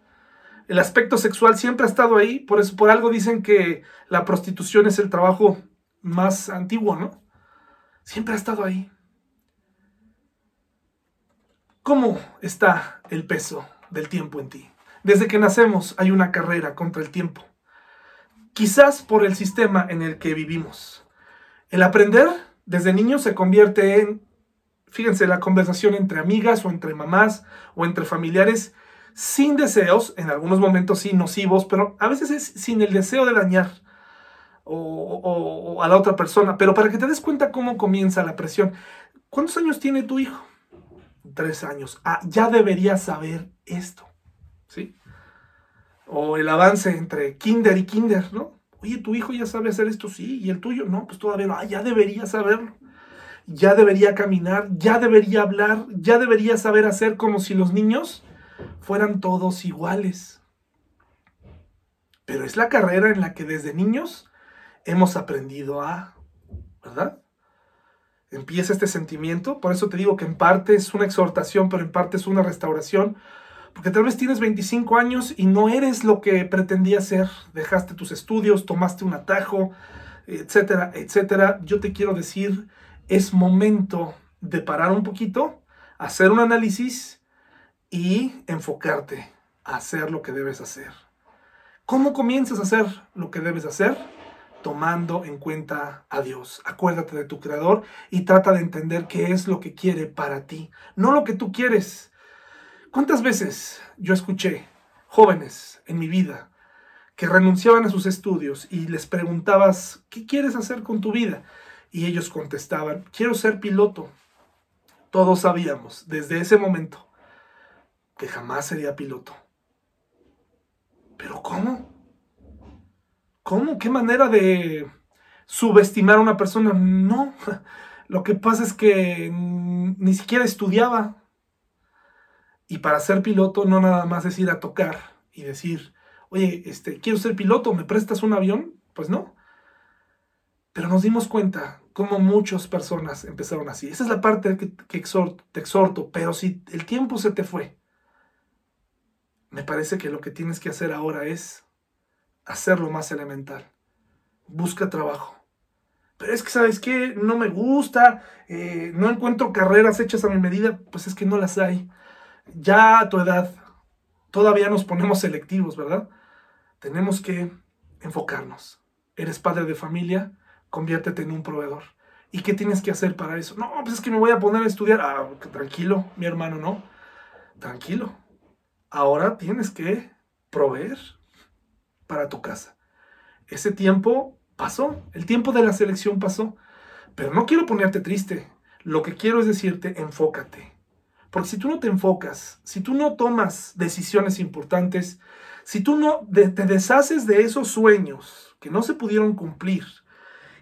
El aspecto sexual siempre ha estado ahí, por eso por algo dicen que la prostitución es el trabajo más antiguo, ¿no? Siempre ha estado ahí. ¿Cómo está el peso del tiempo en ti? Desde que nacemos hay una carrera contra el tiempo. Quizás por el sistema en el que vivimos. El aprender desde niño se convierte en, fíjense, la conversación entre amigas o entre mamás o entre familiares sin deseos, en algunos momentos sí nocivos, pero a veces es sin el deseo de dañar o, a la otra persona. Pero para que te des cuenta cómo comienza la presión, ¿cuántos años tiene tu hijo? Tres años. Ah, ya deberías saber esto, ¿sí? O el avance entre kinder y kinder, ¿no? Oye, tu hijo ya sabe hacer esto, sí, y el tuyo, no, pues todavía no, ah, ya debería saberlo. Ya debería caminar, ya debería hablar, ya debería saber hacer como si los niños fueran todos iguales. Pero es la carrera en la que desde niños hemos aprendido a, ¿verdad? Empieza este sentimiento, por eso te digo que en parte es una exhortación, pero en parte es una restauración, porque tal vez tienes 25 años y no eres lo que pretendías ser. Dejaste tus estudios, tomaste un atajo, etcétera, etcétera. Yo te quiero decir, es momento de parar un poquito, hacer un análisis y enfocarte a hacer lo que debes hacer. ¿Cómo comienzas a hacer lo que debes hacer? Tomando en cuenta a Dios. Acuérdate de tu Creador y trata de entender qué es lo que quiere para ti, no lo que tú quieres ¿Cuántas veces yo escuché jóvenes en mi vida que renunciaban a sus estudios y les preguntabas, ¿qué quieres hacer con tu vida? Y ellos contestaban, quiero ser piloto. Todos sabíamos desde ese momento que jamás sería piloto. ¿Pero cómo? ¿Cómo? ¿Qué manera de subestimar a una persona? No, lo que pasa es que ni siquiera estudiaba, y para ser piloto no nada más es ir a tocar y decir, oye, este, quiero ser piloto, ¿me prestas un avión? Pues no. Pero nos dimos cuenta cómo muchas personas empezaron así. Esa es la parte que, te exhorto. Pero si el tiempo se te fue, me parece que lo que tienes que hacer ahora es hacerlo más elemental. Busca trabajo. Pero es que, ¿sabes qué? No me gusta, eh, no encuentro carreras hechas a mi medida, pues es que no las hay. Ya a tu edad, todavía nos ponemos selectivos, ¿verdad? Tenemos que enfocarnos. Eres padre de familia, conviértete en un proveedor. ¿Y qué tienes que hacer para eso? No, pues es que me voy a poner a estudiar. Ah, tranquilo, mi hermano, no. Tranquilo. Ahora tienes que proveer para tu casa. Ese tiempo pasó, el tiempo de la selección pasó, pero no quiero ponerte triste. Lo que quiero es decirte, enfócate. Porque si tú no te enfocas, si tú no tomas decisiones importantes, si tú no te deshaces de esos sueños que no se pudieron cumplir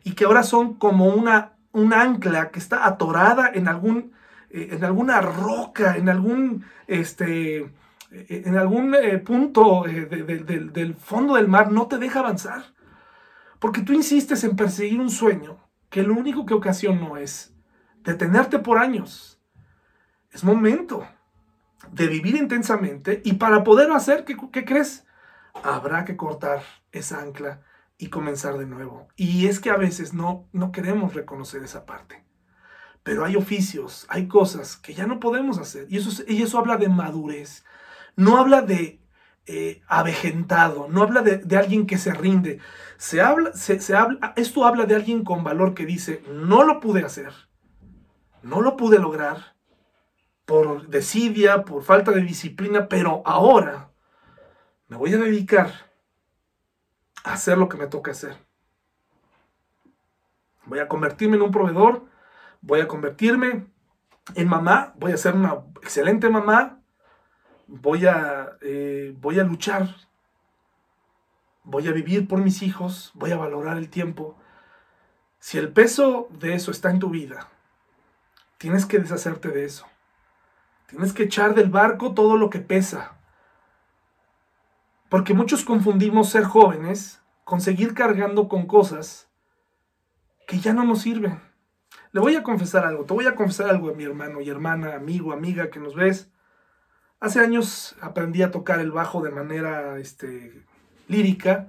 y que ahora son como una, un ancla que está atorada en, algún, eh, en alguna roca, en algún, este, en algún eh, punto eh, del fondo del mar, no te deja avanzar. Porque tú insistes en perseguir un sueño que lo único que ocasionó es detenerte por años. Es momento de vivir intensamente y para poder hacer, ¿qué, qué crees? Habrá que cortar esa ancla y comenzar de nuevo. Y es que a veces no, no queremos reconocer esa parte. Pero hay oficios, hay cosas que ya no podemos hacer. Y eso, y eso habla de madurez. No habla de eh, avejentado, no habla de, alguien que se rinde. Se habla, se, habla, esto habla de alguien con valor que dice, no lo pude hacer, no lo pude lograr por desidia, por falta de disciplina, pero ahora me voy a dedicar a hacer lo que me toca hacer. Voy a convertirme en un proveedor, voy a convertirme en mamá, voy a ser una excelente mamá, voy a, eh, voy a luchar, voy a vivir por mis hijos, voy a valorar el tiempo. Si el peso de eso está en tu vida, tienes que deshacerte de eso. Tienes que echar del barco todo lo que pesa. Porque muchos confundimos ser jóvenes con seguir cargando con cosas que ya no nos sirven. Le voy a confesar algo, te voy a confesar algo a mi hermano y hermana, amigo, amiga que nos ves. Hace años aprendí a tocar el bajo de manera este, lírica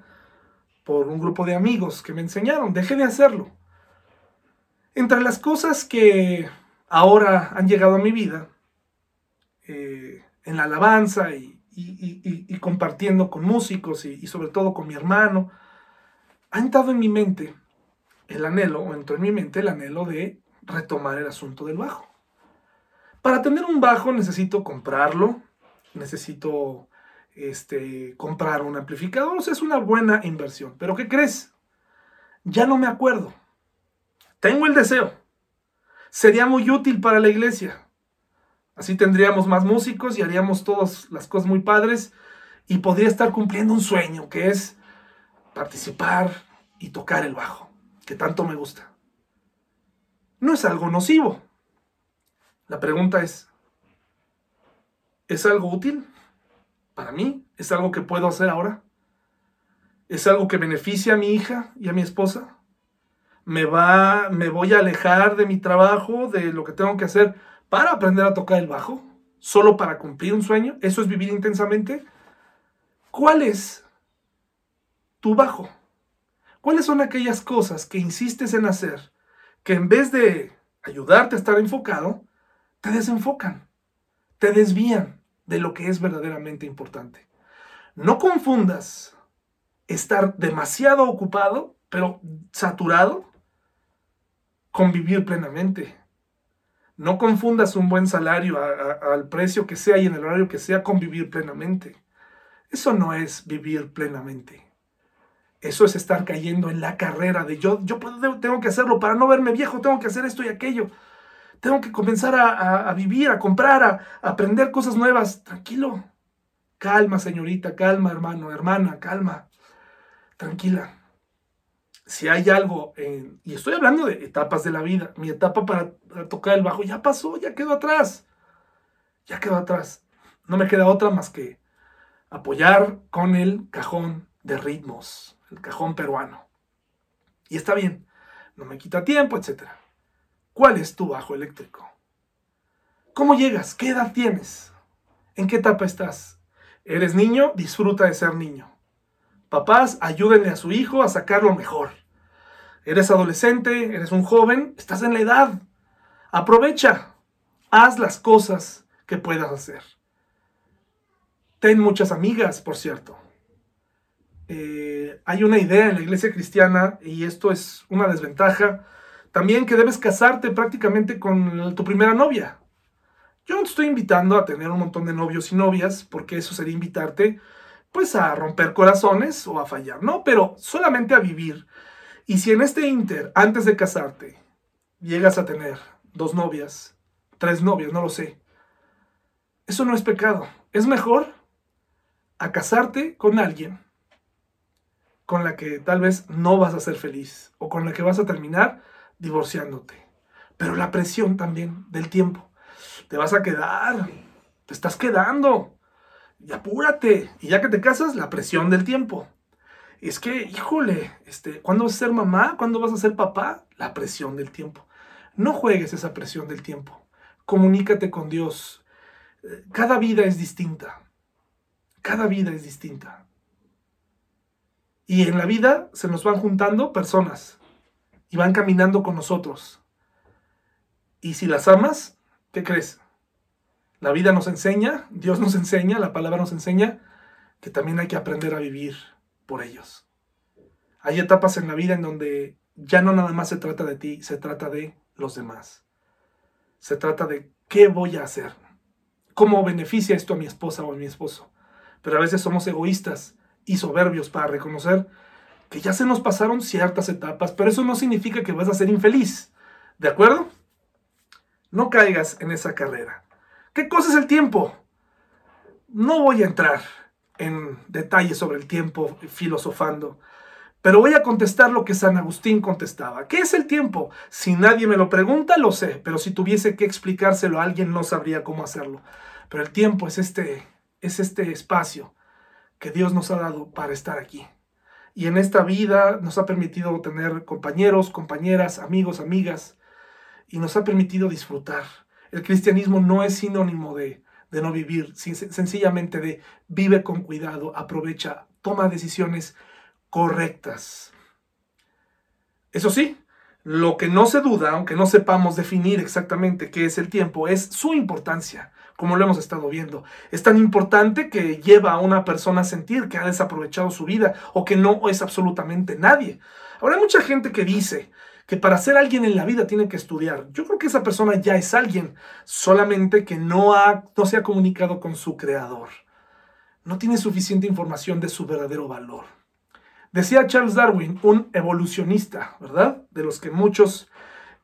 por un grupo de amigos que me enseñaron. Dejé de hacerlo. Entre las cosas que ahora han llegado a mi vida, eh, en la alabanza y, compartiendo con músicos y, sobre todo con mi hermano, ha entrado en mi mente el anhelo, o entró en mi mente el anhelo de retomar el asunto del bajo. Para tener un bajo necesito comprarlo, necesito este, comprar un amplificador, o sea, es una buena inversión. Pero ¿qué crees? Ya no me acuerdo. Tengo el deseo. Sería muy útil para la iglesia. Así tendríamos más músicos y haríamos todas las cosas muy padres y podría estar cumpliendo un sueño que es participar y tocar el bajo, que tanto me gusta. No es algo nocivo, la pregunta es, ¿es algo útil para mí? ¿Es algo que puedo hacer ahora? ¿Es algo que beneficia a mi hija y a mi esposa? ¿Me, va, ¿Me voy a alejar de mi trabajo, de lo que tengo que hacer para aprender a tocar el bajo? ¿Solo para cumplir un sueño? ¿Eso es vivir intensamente? ¿Cuál es tu bajo? ¿Cuáles son aquellas cosas que insistes en hacer que en vez de ayudarte a estar enfocado, te desenfocan, te desvían de lo que es verdaderamente importante. No confundas estar demasiado ocupado, pero saturado, con vivir plenamente. No confundas un buen salario al precio que sea y en el horario que sea con vivir plenamente. Eso no es vivir plenamente. Eso es estar cayendo en la carrera de yo, yo tengo que hacerlo para no verme viejo, tengo que hacer esto y aquello. Tengo que comenzar a, vivir, a comprar, a, aprender cosas nuevas. Tranquilo. Calma, señorita, calma, hermano, hermana, calma. Tranquila. Si hay algo, y estoy hablando de etapas de la vida, mi etapa para, para tocar el bajo ya pasó, ya quedó atrás. Ya quedó atrás. No me queda otra más que apoyar con el cajón de ritmos, el cajón peruano. Y está bien, no me quita tiempo, etc. ¿Cuál es tu bajo eléctrico? ¿Cómo llegas? ¿Qué edad tienes? ¿En qué etapa estás? ¿Eres niño? Disfruta de ser niño. Papás, ayúdenle a su hijo a sacarlo mejor. ¿Eres adolescente? ¿Eres un joven? Estás en la edad. Aprovecha. Haz las cosas que puedas hacer. Ten muchas amigas, por cierto. Eh, hay una idea en la iglesia cristiana, y esto es una desventaja, también que debes casarte prácticamente con tu primera novia. Yo no te estoy invitando a tener un montón de novios y novias, porque eso sería invitarte pues a romper corazones o a fallar, ¿no? Pero solamente a vivir. Y si en este inter, antes de casarte, llegas a tener dos novias, tres novias, no lo sé, eso no es pecado. Es mejor a casarte con alguien con la que tal vez no vas a ser feliz o con la que vas a terminar divorciándote. Pero la presión también del tiempo. Te vas a quedar, te estás quedando. Y apúrate. Y ya que te casas, la presión del tiempo. Es que, híjole, este, ¿cuándo vas a ser mamá? ¿Cuándo vas a ser papá? La presión del tiempo. No juegues esa presión del tiempo. Comunícate con Dios. Eh, cada vida es distinta. Cada vida es distinta. Y en la vida se nos van juntando personas y van caminando con nosotros. Y si las amas, ¿qué crees? La vida nos enseña, Dios nos enseña, la palabra nos enseña que también hay que aprender a vivir por ellos. Hay etapas en la vida en donde ya no nada más se trata de ti, se trata de los demás. Se trata de qué voy a hacer, cómo beneficia esto a mi esposa o a mi esposo. Pero a veces somos egoístas y soberbios para reconocer que ya se nos pasaron ciertas etapas, pero eso no significa que vas a ser infeliz. ¿De acuerdo? No caigas en esa carrera. ¿Qué cosa es el tiempo? No voy a entrar en detalles sobre el tiempo filosofando, pero voy a contestar lo que San Agustín contestaba. ¿Qué es el tiempo? Si nadie me lo pregunta, lo sé, pero si tuviese que explicárselo a alguien, no sabría cómo hacerlo. Pero el tiempo es este, es este espacio que Dios nos ha dado para estar aquí. Y en esta vida nos ha permitido tener compañeros, compañeras, amigos, amigas, y nos ha permitido disfrutar. El cristianismo no es sinónimo de, de no vivir, sencillamente de vive con cuidado, aprovecha, toma decisiones correctas. Eso sí, lo que no se duda, aunque no sepamos definir exactamente qué es el tiempo, es su importancia como lo hemos estado viendo. Es tan importante que lleva a una persona a sentir que ha desaprovechado su vida o que no es absolutamente nadie. Ahora hay mucha gente que dice que para ser alguien en la vida tiene que estudiar. Yo creo que esa persona ya es alguien, solamente que no, ha, no se ha comunicado con su creador. No tiene suficiente información de su verdadero valor. Decía Charles Darwin, un evolucionista, ¿verdad? De los que muchos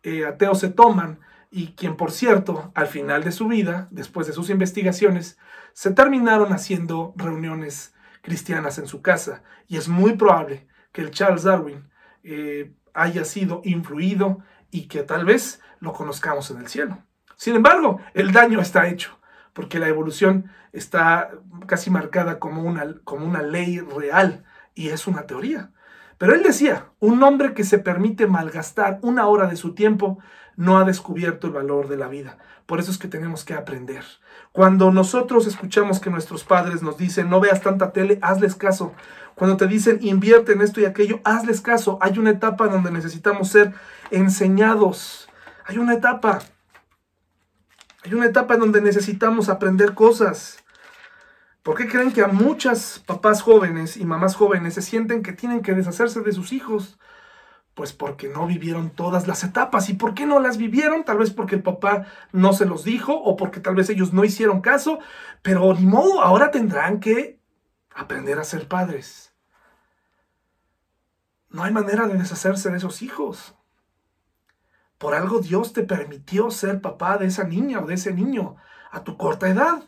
eh, ateos se toman, y quien por cierto, al final de su vida, después de sus investigaciones, se terminaron haciendo reuniones cristianas en su casa. Y es muy probable que el Charles Darwin eh, haya sido influido y que tal vez lo conozcamos en el cielo. Sin embargo, el daño está hecho, porque la evolución está casi marcada como una, como una ley real y es una teoría. Pero él decía, un hombre que se permite malgastar una hora de su tiempo no ha descubierto el valor de la vida. Por eso es que tenemos que aprender. Cuando nosotros escuchamos que nuestros padres nos dicen, no veas tanta tele, hazles caso. Cuando te dicen, invierte en esto y aquello, hazles caso. Hay una etapa donde necesitamos ser enseñados. Hay una etapa. Hay una etapa donde necesitamos aprender cosas. ¿Por qué creen que a muchas papás jóvenes y mamás jóvenes se sienten que tienen que deshacerse de sus hijos? Pues porque no vivieron todas las etapas. ¿Y por qué no las vivieron? Tal vez porque el papá no se los dijo o porque tal vez ellos no hicieron caso. Pero ni modo, ahora tendrán que aprender a ser padres. No hay manera de deshacerse de esos hijos. Por algo Dios te permitió ser papá de esa niña o de ese niño a tu corta edad.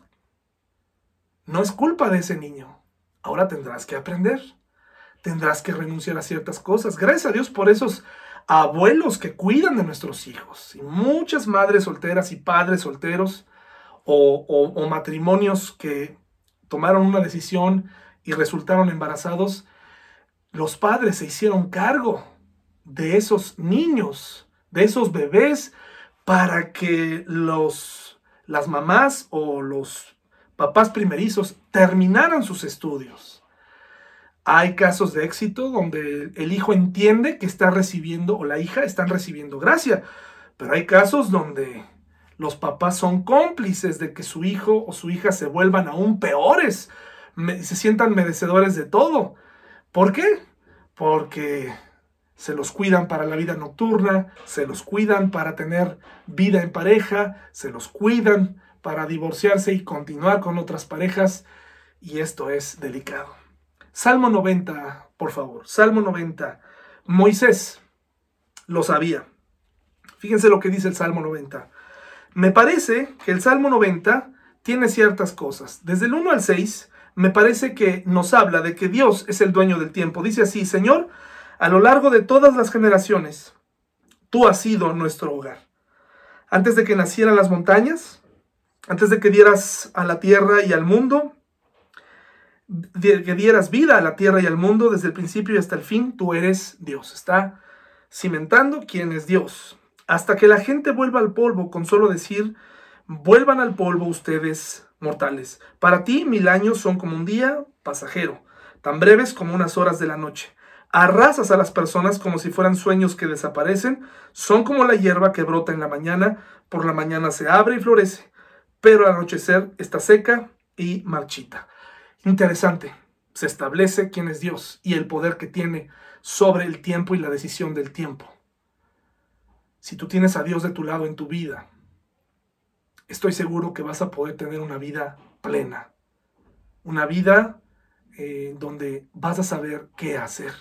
No es culpa de ese niño. Ahora tendrás que aprender tendrás que renunciar a ciertas cosas. Gracias a Dios por esos abuelos que cuidan de nuestros hijos. Y muchas madres solteras y padres solteros o, matrimonios que tomaron una decisión y resultaron embarazados, los padres se hicieron cargo de esos niños, de esos bebés, para que los, las mamás o los papás primerizos terminaran sus estudios. Hay casos de éxito donde el hijo entiende que está recibiendo o la hija están recibiendo gracia, pero hay casos donde los papás son cómplices de que su hijo o su hija se vuelvan aún peores, se sientan merecedores de todo. ¿Por qué? Porque se los cuidan para la vida nocturna, se los cuidan para tener vida en pareja, se los cuidan para divorciarse y continuar con otras parejas, y esto es delicado. Salmo 90, por favor. Salmo 90. Moisés lo sabía. Fíjense lo que dice el Salmo 90. Me parece que el Salmo 90 tiene ciertas cosas. Desde el 1 al 6, me parece que nos habla de que Dios es el dueño del tiempo. Dice así, Señor, a lo largo de todas las generaciones, tú has sido nuestro hogar. Antes de que nacieran las montañas, antes de que dieras a la tierra y al mundo, que dieras vida a la tierra y al mundo desde el principio y hasta el fin, tú eres Dios. Está cimentando quién es Dios. Hasta que la gente vuelva al polvo con solo decir, vuelvan al polvo ustedes mortales. Para ti mil años son como un día pasajero, tan breves como unas horas de la noche. Arrasas a las personas como si fueran sueños que desaparecen, son como la hierba que brota en la mañana, por la mañana se abre y florece, pero al anochecer está seca y marchita. Interesante. Se establece quién es Dios y el poder que tiene sobre el tiempo y la decisión del tiempo. Si tú tienes a Dios de tu lado en tu vida, estoy seguro que vas a poder tener una vida plena. Una vida eh, donde vas a saber qué hacer.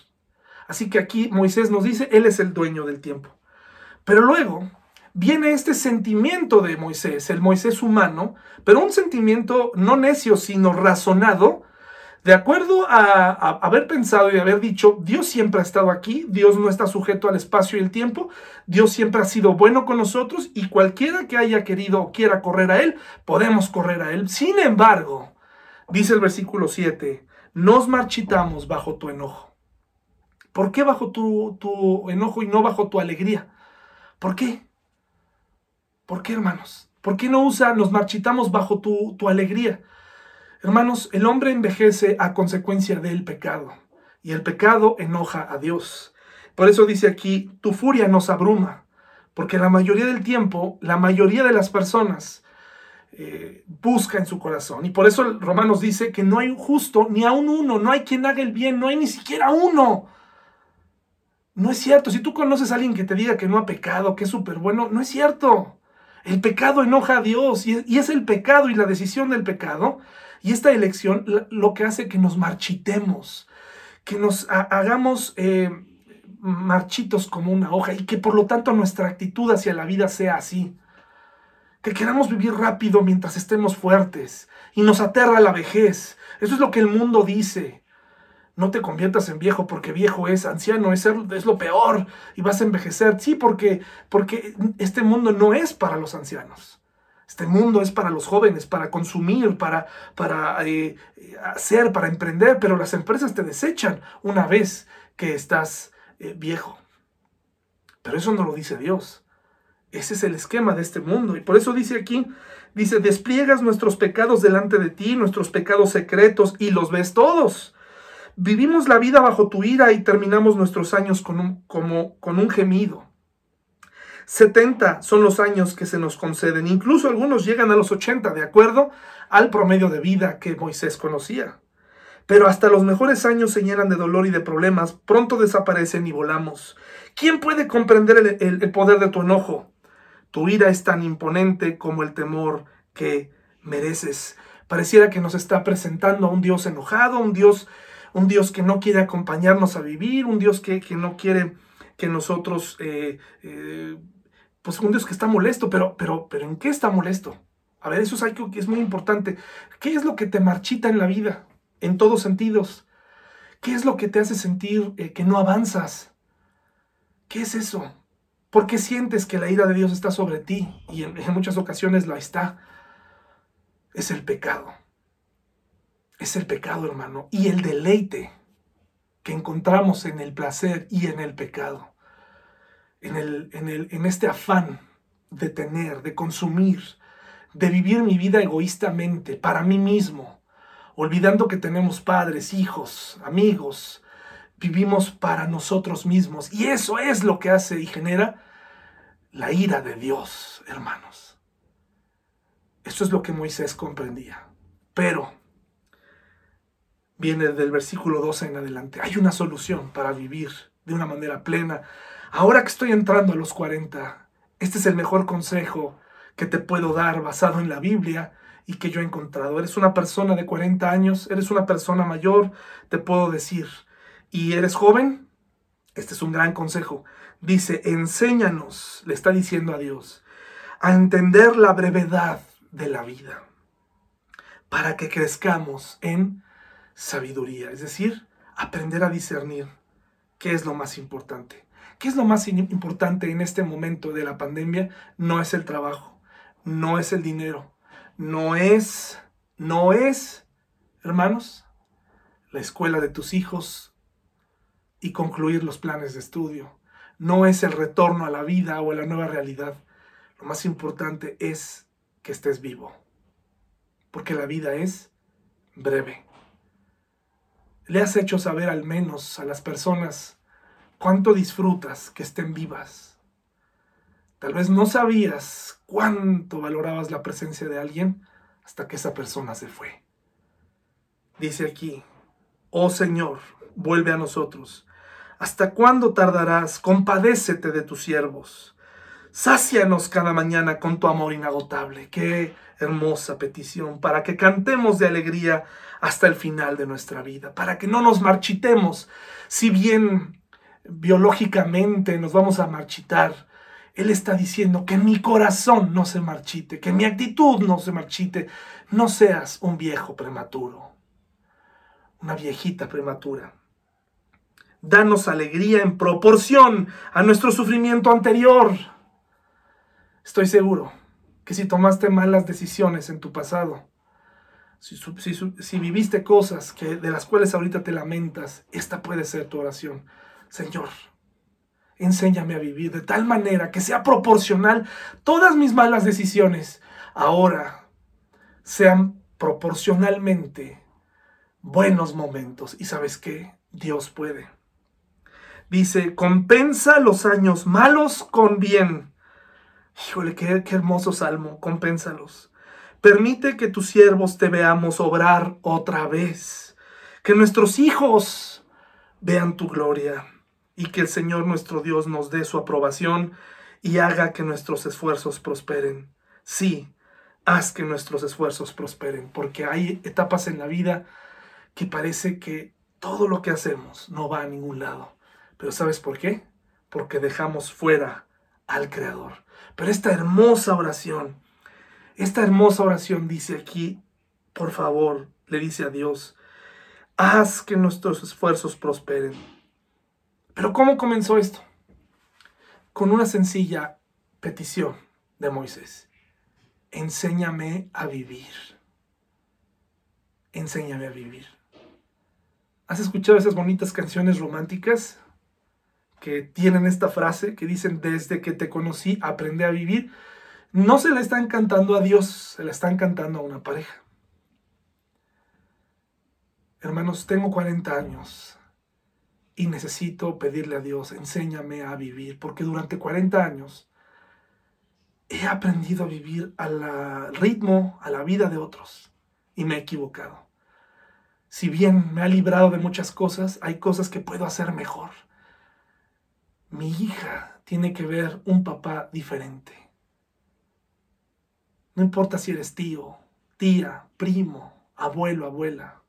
Así que aquí Moisés nos dice, Él es el dueño del tiempo. Pero luego viene este sentimiento de Moisés, el Moisés humano, pero un sentimiento no necio, sino razonado, de acuerdo a, haber pensado y haber dicho, Dios siempre ha estado aquí, Dios no está sujeto al espacio y el tiempo, Dios siempre ha sido bueno con nosotros y cualquiera que haya querido o quiera correr a Él, podemos correr a Él. Sin embargo, dice el versículo 7, nos marchitamos bajo tu enojo. ¿Por qué bajo tu, tu enojo y no bajo tu alegría? ¿Por qué? ¿Por qué, hermanos? ¿Por qué no usa, nos marchitamos bajo tu, tu alegría? Hermanos, el hombre envejece a consecuencia del pecado y el pecado enoja a Dios. Por eso dice aquí, tu furia nos abruma, porque la mayoría del tiempo, la mayoría de las personas eh, busca en su corazón. Y por eso el Romanos dice que no hay un justo, ni a un uno, no hay quien haga el bien, no hay ni siquiera uno. No es cierto, si tú conoces a alguien que te diga que no ha pecado, que es súper bueno, no es cierto. El pecado enoja a Dios y es el pecado y la decisión del pecado y esta elección lo que hace que nos marchitemos, que nos hagamos eh, marchitos como una hoja y que por lo tanto nuestra actitud hacia la vida sea así. Que queramos vivir rápido mientras estemos fuertes y nos aterra la vejez. Eso es lo que el mundo dice. No te conviertas en viejo porque viejo es, anciano es, es lo peor y vas a envejecer. Sí, porque, porque este mundo no es para los ancianos. Este mundo es para los jóvenes, para consumir, para, para eh, hacer, para emprender, pero las empresas te desechan una vez que estás eh, viejo. Pero eso no lo dice Dios. Ese es el esquema de este mundo. Y por eso dice aquí, dice, despliegas nuestros pecados delante de ti, nuestros pecados secretos, y los ves todos. Vivimos la vida bajo tu ira y terminamos nuestros años con un, como, con un gemido. 70 son los años que se nos conceden, incluso algunos llegan a los 80, de acuerdo al promedio de vida que Moisés conocía. Pero hasta los mejores años se llenan de dolor y de problemas, pronto desaparecen y volamos. ¿Quién puede comprender el, el poder de tu enojo? Tu ira es tan imponente como el temor que mereces. Pareciera que nos está presentando a un Dios enojado, un Dios un Dios que no quiere acompañarnos a vivir, un Dios que, no quiere que nosotros, eh, eh, pues un Dios que está molesto, pero, pero, pero ¿en qué está molesto? A ver, eso es algo que es muy importante. ¿Qué es lo que te marchita en la vida? En todos sentidos. ¿Qué es lo que te hace sentir eh, que no avanzas? ¿Qué es eso? ¿Por qué sientes que la ira de Dios está sobre ti? Y en muchas ocasiones la está. Es el pecado es el pecado, hermano, y el deleite que encontramos en el placer y en el pecado. en, el, en, el, en este afán de tener, de consumir, de vivir mi vida egoístamente, para mí mismo, olvidando que tenemos padres, hijos, amigos, vivimos para nosotros mismos. Y eso es lo que hace y genera la ira de Dios, hermanos. Eso es lo que Moisés comprendía. Pero viene del versículo 12 en adelante. Hay una solución para vivir de una manera plena. Ahora que estoy entrando a los 40, este es el mejor consejo que te puedo dar basado en la Biblia y que yo he encontrado. Eres una persona de 40 años, eres una persona mayor, te puedo decir. ¿Y eres joven? Este es un gran consejo. Dice, enséñanos, le está diciendo a Dios, a entender la brevedad de la vida para que crezcamos en sabiduría, es decir, aprender a discernir qué es lo más importante. ¿Qué es lo más importante en este momento de la pandemia? No es el trabajo, no es el dinero, no es, no es, hermanos, la escuela de tus hijos y concluir los planes de estudio. No es el retorno a la vida o a la nueva realidad. Lo más importante es que estés vivo. Porque la vida es breve. Le has hecho saber al menos a las personas cuánto disfrutas que estén vivas. Tal vez no sabías cuánto valorabas la presencia de alguien hasta que esa persona se fue. Dice aquí, oh Señor, vuelve a nosotros. ¿Hasta cuándo tardarás? Compadécete de tus siervos. Sácianos cada mañana con tu amor inagotable. Qué hermosa petición, para que cantemos de alegría hasta el final de nuestra vida, para que no nos marchitemos, si bien biológicamente nos vamos a marchitar. Él está diciendo que mi corazón no se marchite, que mi actitud no se marchite. No seas un viejo prematuro, una viejita prematura. Danos alegría en proporción a nuestro sufrimiento anterior. Estoy seguro que si tomaste malas decisiones en tu pasado, si, viviste cosas que, de las cuales ahorita te lamentas, esta puede ser tu oración. Señor, enséñame a vivir de tal manera que sea proporcional todas mis malas decisiones ahora sean proporcionalmente buenos momentos. ¿Y sabes qué? Dios puede. Dice, compensa los años malos con bien. Híjole, qué, hermoso salmo, compénsalos. Permite que tus siervos te veamos obrar otra vez. Que nuestros hijos vean tu gloria y que el Señor nuestro Dios nos dé su aprobación y haga que nuestros esfuerzos prosperen. Sí, haz que nuestros esfuerzos prosperen, porque hay etapas en la vida que parece que todo lo que hacemos no va a ningún lado. Pero ¿sabes por qué? Porque dejamos fuera al Creador. Pero esta hermosa oración, esta hermosa oración dice aquí, por favor, le dice a Dios, haz que nuestros esfuerzos prosperen. Pero ¿cómo comenzó esto? Con una sencilla petición de Moisés. Enséñame a vivir. Enséñame a vivir. ¿Has escuchado esas bonitas canciones románticas? Que tienen esta frase que dicen, desde que te conocí, aprendí a vivir, no se le están cantando a Dios, se le están cantando a una pareja. Hermanos, tengo 40 años y necesito pedirle a Dios, enséñame a vivir, porque durante 40 años he aprendido a vivir al ritmo, a la vida de otros y me he equivocado. Si bien me ha librado de muchas cosas, hay cosas que puedo hacer mejor mi hija tiene que ver un papá diferente. No importa si eres tío, tía, primo, abuelo, abuela.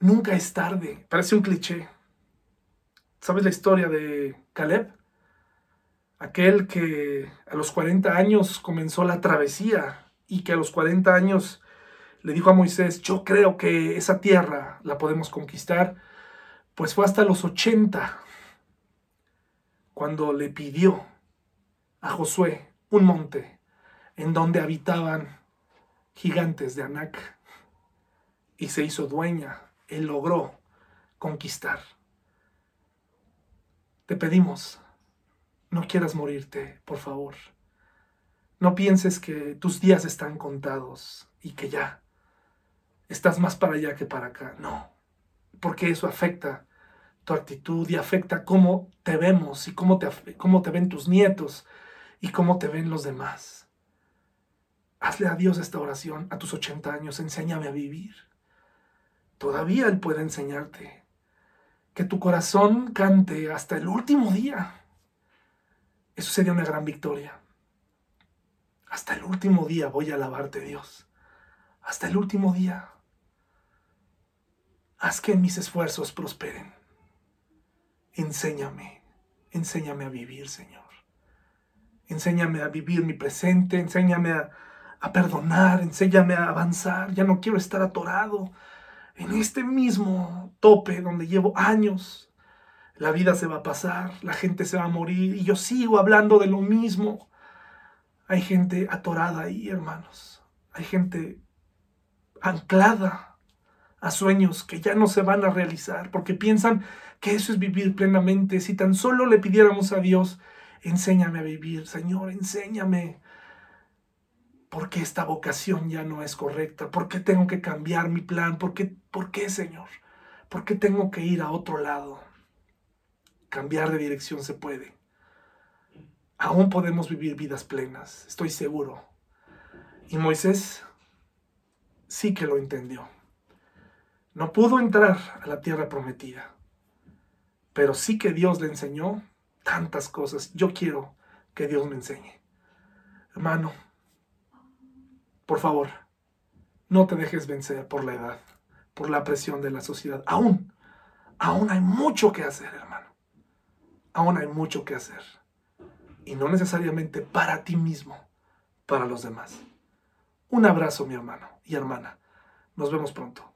Nunca es tarde. Parece un cliché. ¿Sabes la historia de Caleb? Aquel que a los 40 años comenzó la travesía y que a los 40 años le dijo a Moisés, yo creo que esa tierra la podemos conquistar. Pues fue hasta los 80 cuando le pidió a Josué un monte en donde habitaban gigantes de Anac y se hizo dueña, él logró conquistar. Te pedimos, no quieras morirte, por favor. No pienses que tus días están contados y que ya estás más para allá que para acá. No, porque eso afecta tu actitud y afecta cómo te vemos y cómo te, cómo te ven tus nietos y cómo te ven los demás. Hazle a Dios esta oración a tus 80 años, enséñame a vivir. Todavía Él puede enseñarte que tu corazón cante hasta el último día. Eso sería una gran victoria. Hasta el último día voy a alabarte, Dios. Hasta el último día. Haz que mis esfuerzos prosperen. Enséñame, enséñame a vivir, Señor. Enséñame a vivir mi presente, enséñame a, perdonar, enséñame a avanzar. Ya no quiero estar atorado en este mismo tope donde llevo años. La vida se va a pasar, la gente se va a morir y yo sigo hablando de lo mismo. Hay gente atorada ahí, hermanos. Hay gente anclada a sueños que ya no se van a realizar porque piensan que eso es vivir plenamente. Si tan solo le pidiéramos a Dios, enséñame a vivir, Señor, enséñame ¿Por qué esta vocación ya no es correcta? ¿Por qué tengo que cambiar mi plan? ¿Por qué, ¿Por qué, Señor? ¿Por qué tengo que ir a otro lado? Cambiar de dirección se puede. Aún podemos vivir vidas plenas, estoy seguro. Y Moisés sí que lo entendió. No pudo entrar a la tierra prometida, pero sí que Dios le enseñó tantas cosas. Yo quiero que Dios me enseñe. Hermano, por favor, no te dejes vencer por la edad, por la presión de la sociedad. Aún, aún hay mucho que hacer, hermano. Aún hay mucho que hacer. Y no necesariamente para ti mismo, para los demás. Un abrazo, mi hermano y hermana. Nos vemos pronto.